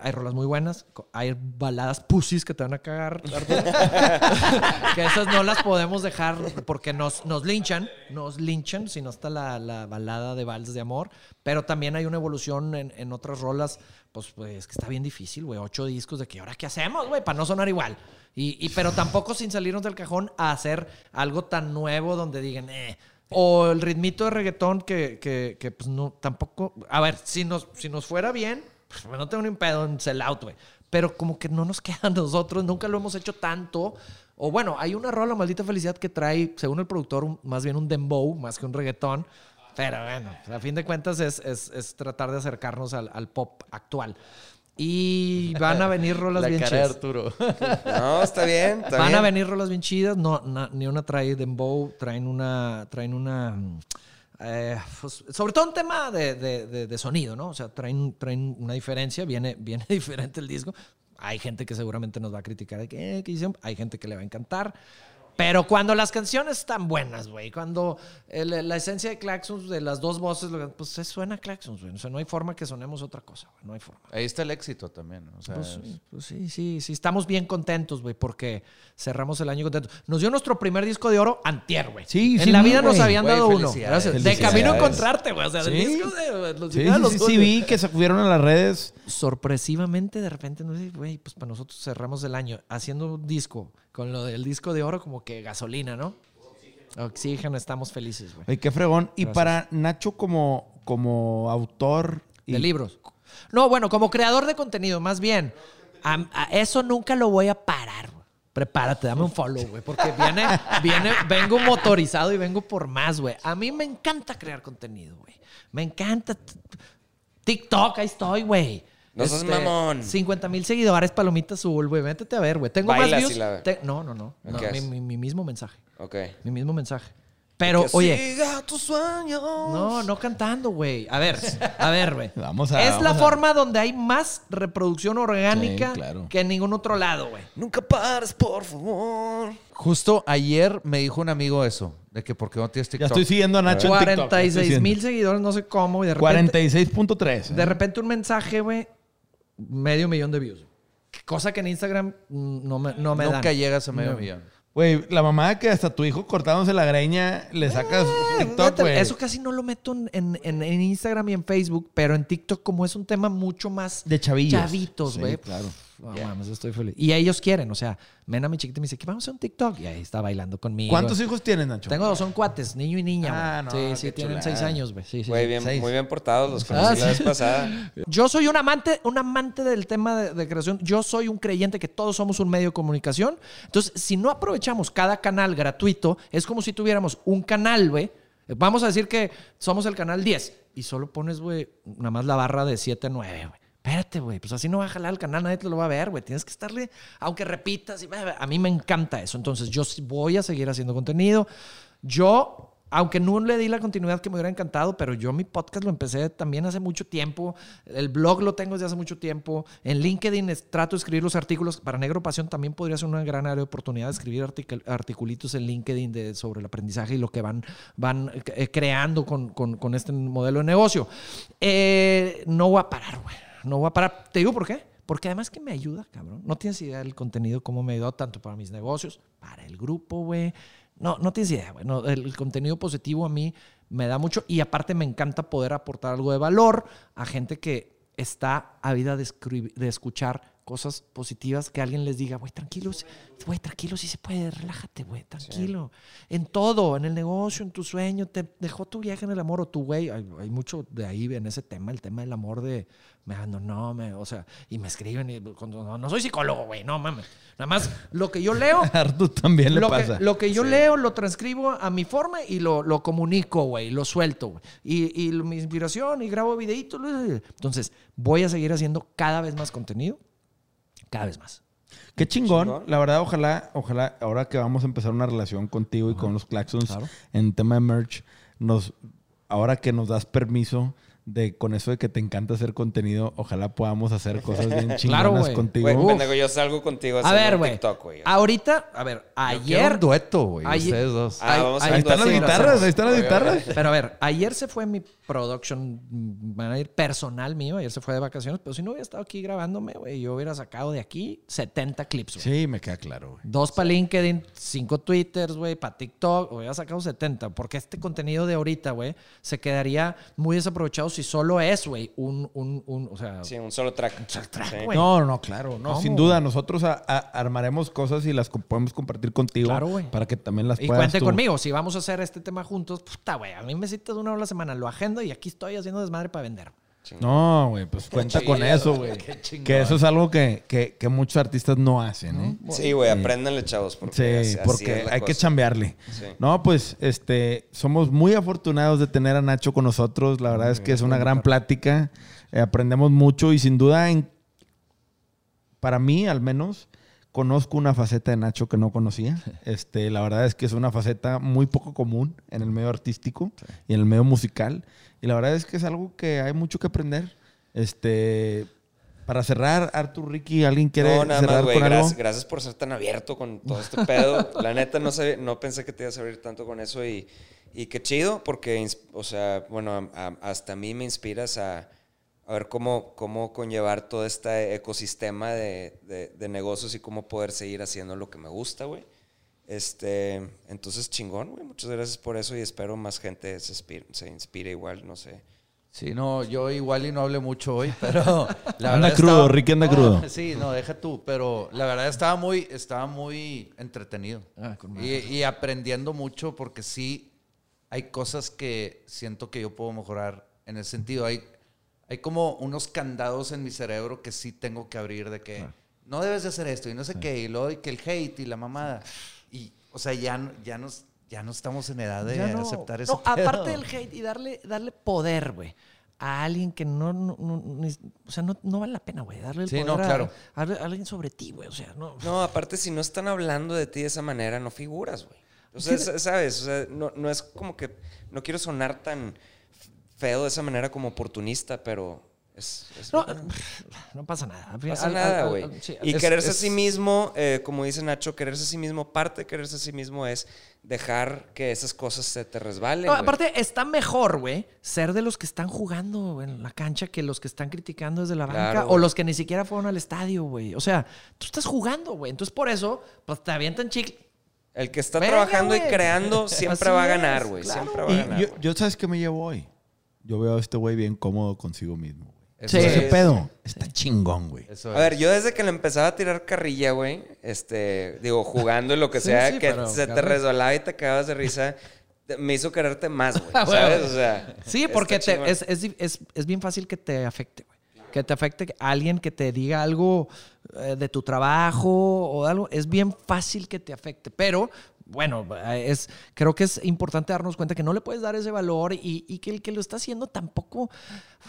Hay rolas muy buenas, hay baladas pussies que te van a cagar, que esas no las podemos dejar porque nos, nos linchan, nos linchan, si no está la, la balada de vals de amor. Pero también hay una evolución en, en otras rolas, pues, pues que está bien difícil, güey. Ocho discos de que ahora qué hacemos, güey, para no sonar igual. Y, y- pero tampoco sin salirnos del cajón a hacer algo tan nuevo donde digan, eh. O el ritmito de reggaetón que, que, que, pues no, tampoco. A ver, si nos, si nos fuera bien, pues no tengo ni pedo en sell out, güey. Pero como que no nos queda a nosotros, nunca lo hemos hecho tanto. O bueno, hay una rola, Maldita Felicidad, que trae, según el productor, un- más bien un dembow, más que un reggaetón. Pero bueno, a fin de cuentas es, es- es tratar de acercarnos al pop actual. Y van a venir rolas La bien cara de chidas. Arturo. No, está bien. Está Van bien. a venir rolas bien chidas. No, na- ni una trae dembow, traen una, traen una. eh, pues, sobre todo un tema de, de- de- de sonido, ¿no? O sea, traen, traen una diferencia, viene, viene diferente el disco. Hay gente que seguramente nos va a criticar de que, eh, ¿qué hicieron? Hay gente que le va a encantar. Pero cuando las canciones están buenas, güey, cuando el- la esencia de Claxons, de las dos voces, pues se suena Claxons, güey. O sea, no hay forma que sonemos otra cosa, güey. No hay forma. Ahí está el éxito también. O sea, Pues, es- sí, pues sí, sí, sí. Estamos bien contentos, güey, porque cerramos el año contentos. Nos dio nuestro primer disco de oro antier, güey. Sí, En sí, la vi, vida nos habían dado uno. Gracias. De camino a encontrarte, güey. O sea, Sí. disco de los Sí, de sí, los sí, vi que se subieron a las redes. Sorpresivamente, de repente, no sé, güey, pues para nosotros cerramos el año haciendo un disco con lo del disco de oro como que gasolina, ¿no? Oxígeno, estamos felices, güey. Ay, qué fregón. Y Gracias. para Nacho como, como autor... y- De libros. No, bueno, como creador de contenido, más bien. A, a eso nunca lo voy a parar. güey. Prepárate, dame un follow, güey. Porque viene, viene, vengo motorizado y vengo por más, güey. A mí me encanta crear contenido, güey. Me encanta. TikTok, ahí estoy, güey. Este, No seas mamón. 50 mil seguidores, palomita azul, güey. Métete a ver, güey. Tengo más Bailas views. y la- te- no, no, no. no, ¿Qué mi, mi- mi mismo mensaje. Ok. Mi mismo mensaje. Pero, Que oye. Siga tus sueños. No, no cantando, güey. A ver, a ver, güey. Vamos a- Es la a- forma donde hay más reproducción orgánica Sí, claro. que en ningún otro lado, güey. Nunca pares, por favor. Justo ayer me dijo un amigo eso, de que porque no tienes Ya TikTok. estoy siguiendo a Nacho en TikTok. ya estoy 46 mil seguidores, no sé cómo, y de repente, 46.3. ¿eh? de repente un mensaje, güey, medio millón de views. Cosa que en Instagram mm, no me, no me Nunca dan. llegas a medio No. millón. Güey, la mamá que hasta tu hijo cortándose la greña le sacas TikTok, Fíjate, güey. Eso casi no lo meto en, en- en- Instagram y en Facebook, pero en TikTok como es un tema mucho más De chavillos. chavitos, Sí, güey. claro. Mames, estoy feliz. Y ellos quieren, o sea, Mena, mi chiquita, me dice que vamos a hacer un TikTok. Y ahí está bailando conmigo. ¿Cuántos hijos tienes, Nacho? Tengo dos, son cuates, niño y niña. Ah, no, sí, sí, tienen chulada. seis años, güey. Sí, sí, sí. bien, Seis. muy bien portados. Los Ah, conocí sí. la vez pasada. Yo soy un amante, un amante del tema de, de creación. Yo soy un creyente que todos somos un medio de comunicación. Entonces, si no aprovechamos cada canal gratuito, es como si tuviéramos un canal, güey. Vamos a decir que somos el canal 10 y solo pones, güey, nada más la barra de 7 a 9, güey. Espérate, güey, pues así no va a jalar el canal, nadie te lo va a ver, güey. Tienes que estarle, aunque repitas, a mí me encanta eso. Entonces, yo voy a seguir haciendo contenido. Yo aunque no le di la continuidad que me hubiera encantado, pero yo mi podcast lo empecé también hace mucho tiempo. El blog lo tengo desde hace mucho tiempo. En LinkedIn trato de escribir los artículos. Para Negro Pasión también podría ser una gran área de oportunidad de escribir articul- articulitos en LinkedIn sobre el aprendizaje y lo que van, eh, creando con este modelo de negocio. Eh, no voy a parar, güey. No voy a parar. ¿Te digo por qué? Porque además que me ayuda, cabrón. No tienes idea del contenido, cómo me ha tanto para mis negocios, para el grupo, güey. No, no tienes idea, güey. El, contenido positivo a mí me da mucho y aparte me encanta poder aportar algo de valor a gente que está ávida de, de escuchar cosas positivas que alguien les diga, güey, tranquilos, güey, tranquilo, sí se puede, relájate, güey, tranquilo. En todo, en el negocio, en tu sueño, te dejó tu viaje en el amor o tu güey. Hay, hay mucho de ahí en ese tema, el tema del amor de me abandonó, me, o sea, y me escriben y no, no soy psicólogo, güey, no mames. Nada más lo que yo leo Artu también le lo pasa. Que, lo que yo leo lo transcribo a mi forma y lo, lo comunico, güey, lo suelto, güey. Y, y mi inspiración y grabo videitos. Entonces, voy a seguir haciendo cada vez más contenido, cada vez más. Qué chingón. Chingón. La verdad, ojalá, ojalá, ahora que vamos a empezar una relación contigo y con los Claxons Claro. en tema de merch, nos, ahora que nos das permiso de con eso de que te encanta hacer contenido, ojalá podamos hacer cosas bien chingonas Claro, güey. contigo. Güey, Uf. pendejo, yo salgo contigo a A hacer ver. TikTok, güey. Ahorita, a ver, ayer. un dueto, güey. Ustedes dos. Ah, Ay- vamos a ahí ver están las guitarras, ahí están las guitarras. Pero a ver, ayer se fue mi production manager personal mío, ayer se fue de vacaciones, pero si no hubiera estado aquí grabándome, güey, yo hubiera sacado de aquí 70 clips, güey. Sí, me queda claro, güey. Dos para LinkedIn, cinco Twitters, güey, para TikTok, hubiera sacado 70. Porque este contenido de ahorita, güey, se quedaría muy desaprovechado si solo es, güey, un, un, un, o sea, Sí, un solo track. track, Sí. güey. No, no, claro. No, ¿Cómo? sin duda. Nosotros a- a- armaremos cosas y las co- podemos compartir contigo Claro, güey. para que también las y puedas cuente tú- conmigo, si vamos a hacer este tema juntos, puta, güey, a mí me citas una hora a la semana, lo agendo y aquí estoy haciendo desmadre para vender. No, güey, pues cuenta con eso, güey. Que eso es algo que, que- que muchos artistas no hacen, ¿eh? Sí, güey, apréndanle, chavos. Porque Sí, así- hay que chambearle. Sí. No, pues, este, somos muy afortunados de tener a Nacho con nosotros. La verdad es que es una gran plática. Eh, aprendemos mucho y sin duda, en, para mí al menos, conozco una faceta de Nacho que no conocía. Este, la verdad es que es una faceta muy poco común en el medio artístico y en el medio musical. Y la verdad es que es algo que hay mucho que aprender. Este, para cerrar, Artur Ricky, ¿alguien quiere No, nada cerrar más, güey. con algo? Gracias, gracias por ser tan abierto con todo este pedo. La neta, no, sabía- no pensé que te ibas a abrir tanto con eso y, y qué chido, porque, o sea, bueno, a- a- hasta a mí me inspiras a, a ver cómo, cómo conllevar todo este ecosistema de, de- de negocios y cómo poder seguir haciendo lo que me gusta, güey. Este, entonces, chingón, güey. Muchas gracias por eso y espero más gente se, inspire, se inspire igual, no sé. Sí, no, yo igual y no hablé mucho hoy, pero la Anda verdad crudo, estaba- Ricky anda No, crudo. Sí, no, deja tú, pero la verdad estaba muy, estaba muy entretenido Ah, y, y aprendiendo mucho porque sí hay cosas que siento que yo puedo mejorar en ese sentido. Hay, hay como unos candados en mi cerebro que sí tengo que abrir de que no debes de hacer esto y no sé qué, y luego y que el hate y la mamada. Y, o sea, ya, no- ya, nos, ya no estamos en edad de no- aceptar eso. no, aparte del hate y darle, darle poder, güey. A alguien que no, no, no- ni- o sea, no, no vale la pena, güey. Darle el Sí, poder a- claro. a, a alguien sobre ti, güey. O sea, no. No, aparte, si no están hablando de ti de esa manera, no figuras, güey. O sea, sa- ¿sabes? O sea, no, no es como que. No quiero sonar tan feo de esa manera como oportunista, pero es. es No, no pasa nada. No pasa nada, güey. sí, y es- quererse a es- sí mismo, eh, como dice Nacho, quererse a sí mismo, parte de quererse a sí mismo es dejar que esas cosas se te resbalen. No, aparte, está mejor, güey, ser de los que están jugando en la cancha que los que están criticando desde la banca Claro, o güey. los que ni siquiera fueron al estadio, güey. O sea, tú estás jugando, güey. Entonces, por eso, pues te avientan chicle. El que está Venga, trabajando y güey. creando siempre Así va a ganar, güey. claro. Siempre va a Y ganar. yo, yo, ¿sabes qué me llevo hoy? Yo veo a este güey bien cómodo consigo mismo. güey. Eso Sí. es. Ese pedo está chingón, güey. Eso A ver, yo desde que le empezaba a tirar carrilla, güey, este, digo, jugando y lo que Sí, sea, sí, que pero se te resbalaba y te cagabas de risa, me hizo quererte más, güey. Ah. ¿Sabes? O sea. Sí, porque te- es, es, es- es bien fácil que te afecte, güey. Que te afecte alguien que te diga algo eh, de tu trabajo o algo. Es bien fácil que te afecte. Pero, bueno, eh, es, creo que es importante darnos cuenta que no le puedes dar ese valor y, y que el que lo está haciendo tampoco,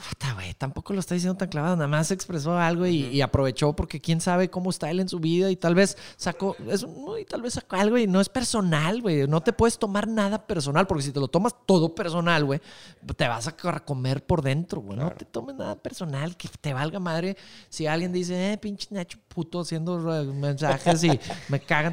puta, güey, tampoco lo está diciendo tan clavado. Nada más expresó algo y, y aprovechó porque quién sabe cómo está él en su vida y tal vez sacó, es, no, y tal vez sacó algo y no es personal, güey. No te puedes tomar nada personal porque si te lo tomas todo personal, güey, te vas a comer por dentro, güey. No te tomes nada personal, que te valga madre si alguien dice, eh, pinche Nacho puto haciendo eh, mensajes y me cagan.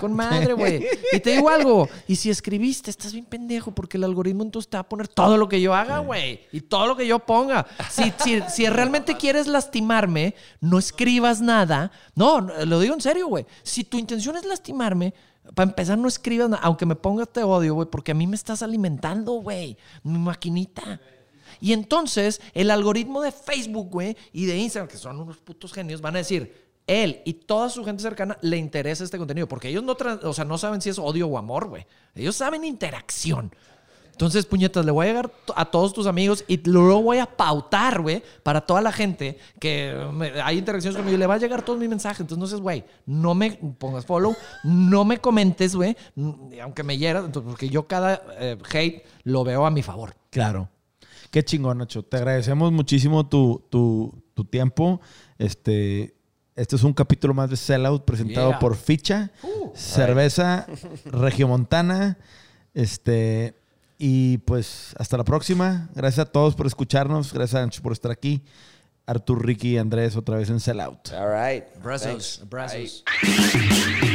Con madre, güey. Y te digo algo, y si escribiste, estás bien pendejo porque el algoritmo entonces te va a poner todo lo que yo haga, güey. Y todo lo que yo ponga. Si, si, si realmente quieres lastimarme, no escribas nada. No, lo digo en serio, güey. Si tu intención es lastimarme, para empezar, no escribas nada. Aunque me pongas te odio, güey, porque a mí me estás alimentando, güey. Mi maquinita. Y entonces, el algoritmo de Facebook, güey, y de Instagram, que son unos putos genios, van a decir, él y toda su gente cercana le interesa este contenido, porque ellos no, o sea, no saben si es odio o amor, güey. Ellos saben interacción. Entonces, puñetas, le voy a llegar a todos tus amigos y lo voy a pautar, güey, para toda la gente que hay interacciones conmigo. Le va a llegar todos mis mensajes. Entonces, no seas, güey, no me pongas follow, no me comentes, güey, aunque me hieras, porque yo cada eh, hate lo veo a mi favor. Claro. Qué chingón, Nacho. Te agradecemos muchísimo tu, tu, tu tiempo. Este, este es un capítulo más de Sellout presentado Yeah. por Ficha, cerveza regiomontana. Este, y pues hasta la próxima. Gracias a todos por escucharnos. Gracias a Nacho por estar aquí. Artur, Ricky y Andrés otra vez en Sellout. All right. Abrazos. Bye.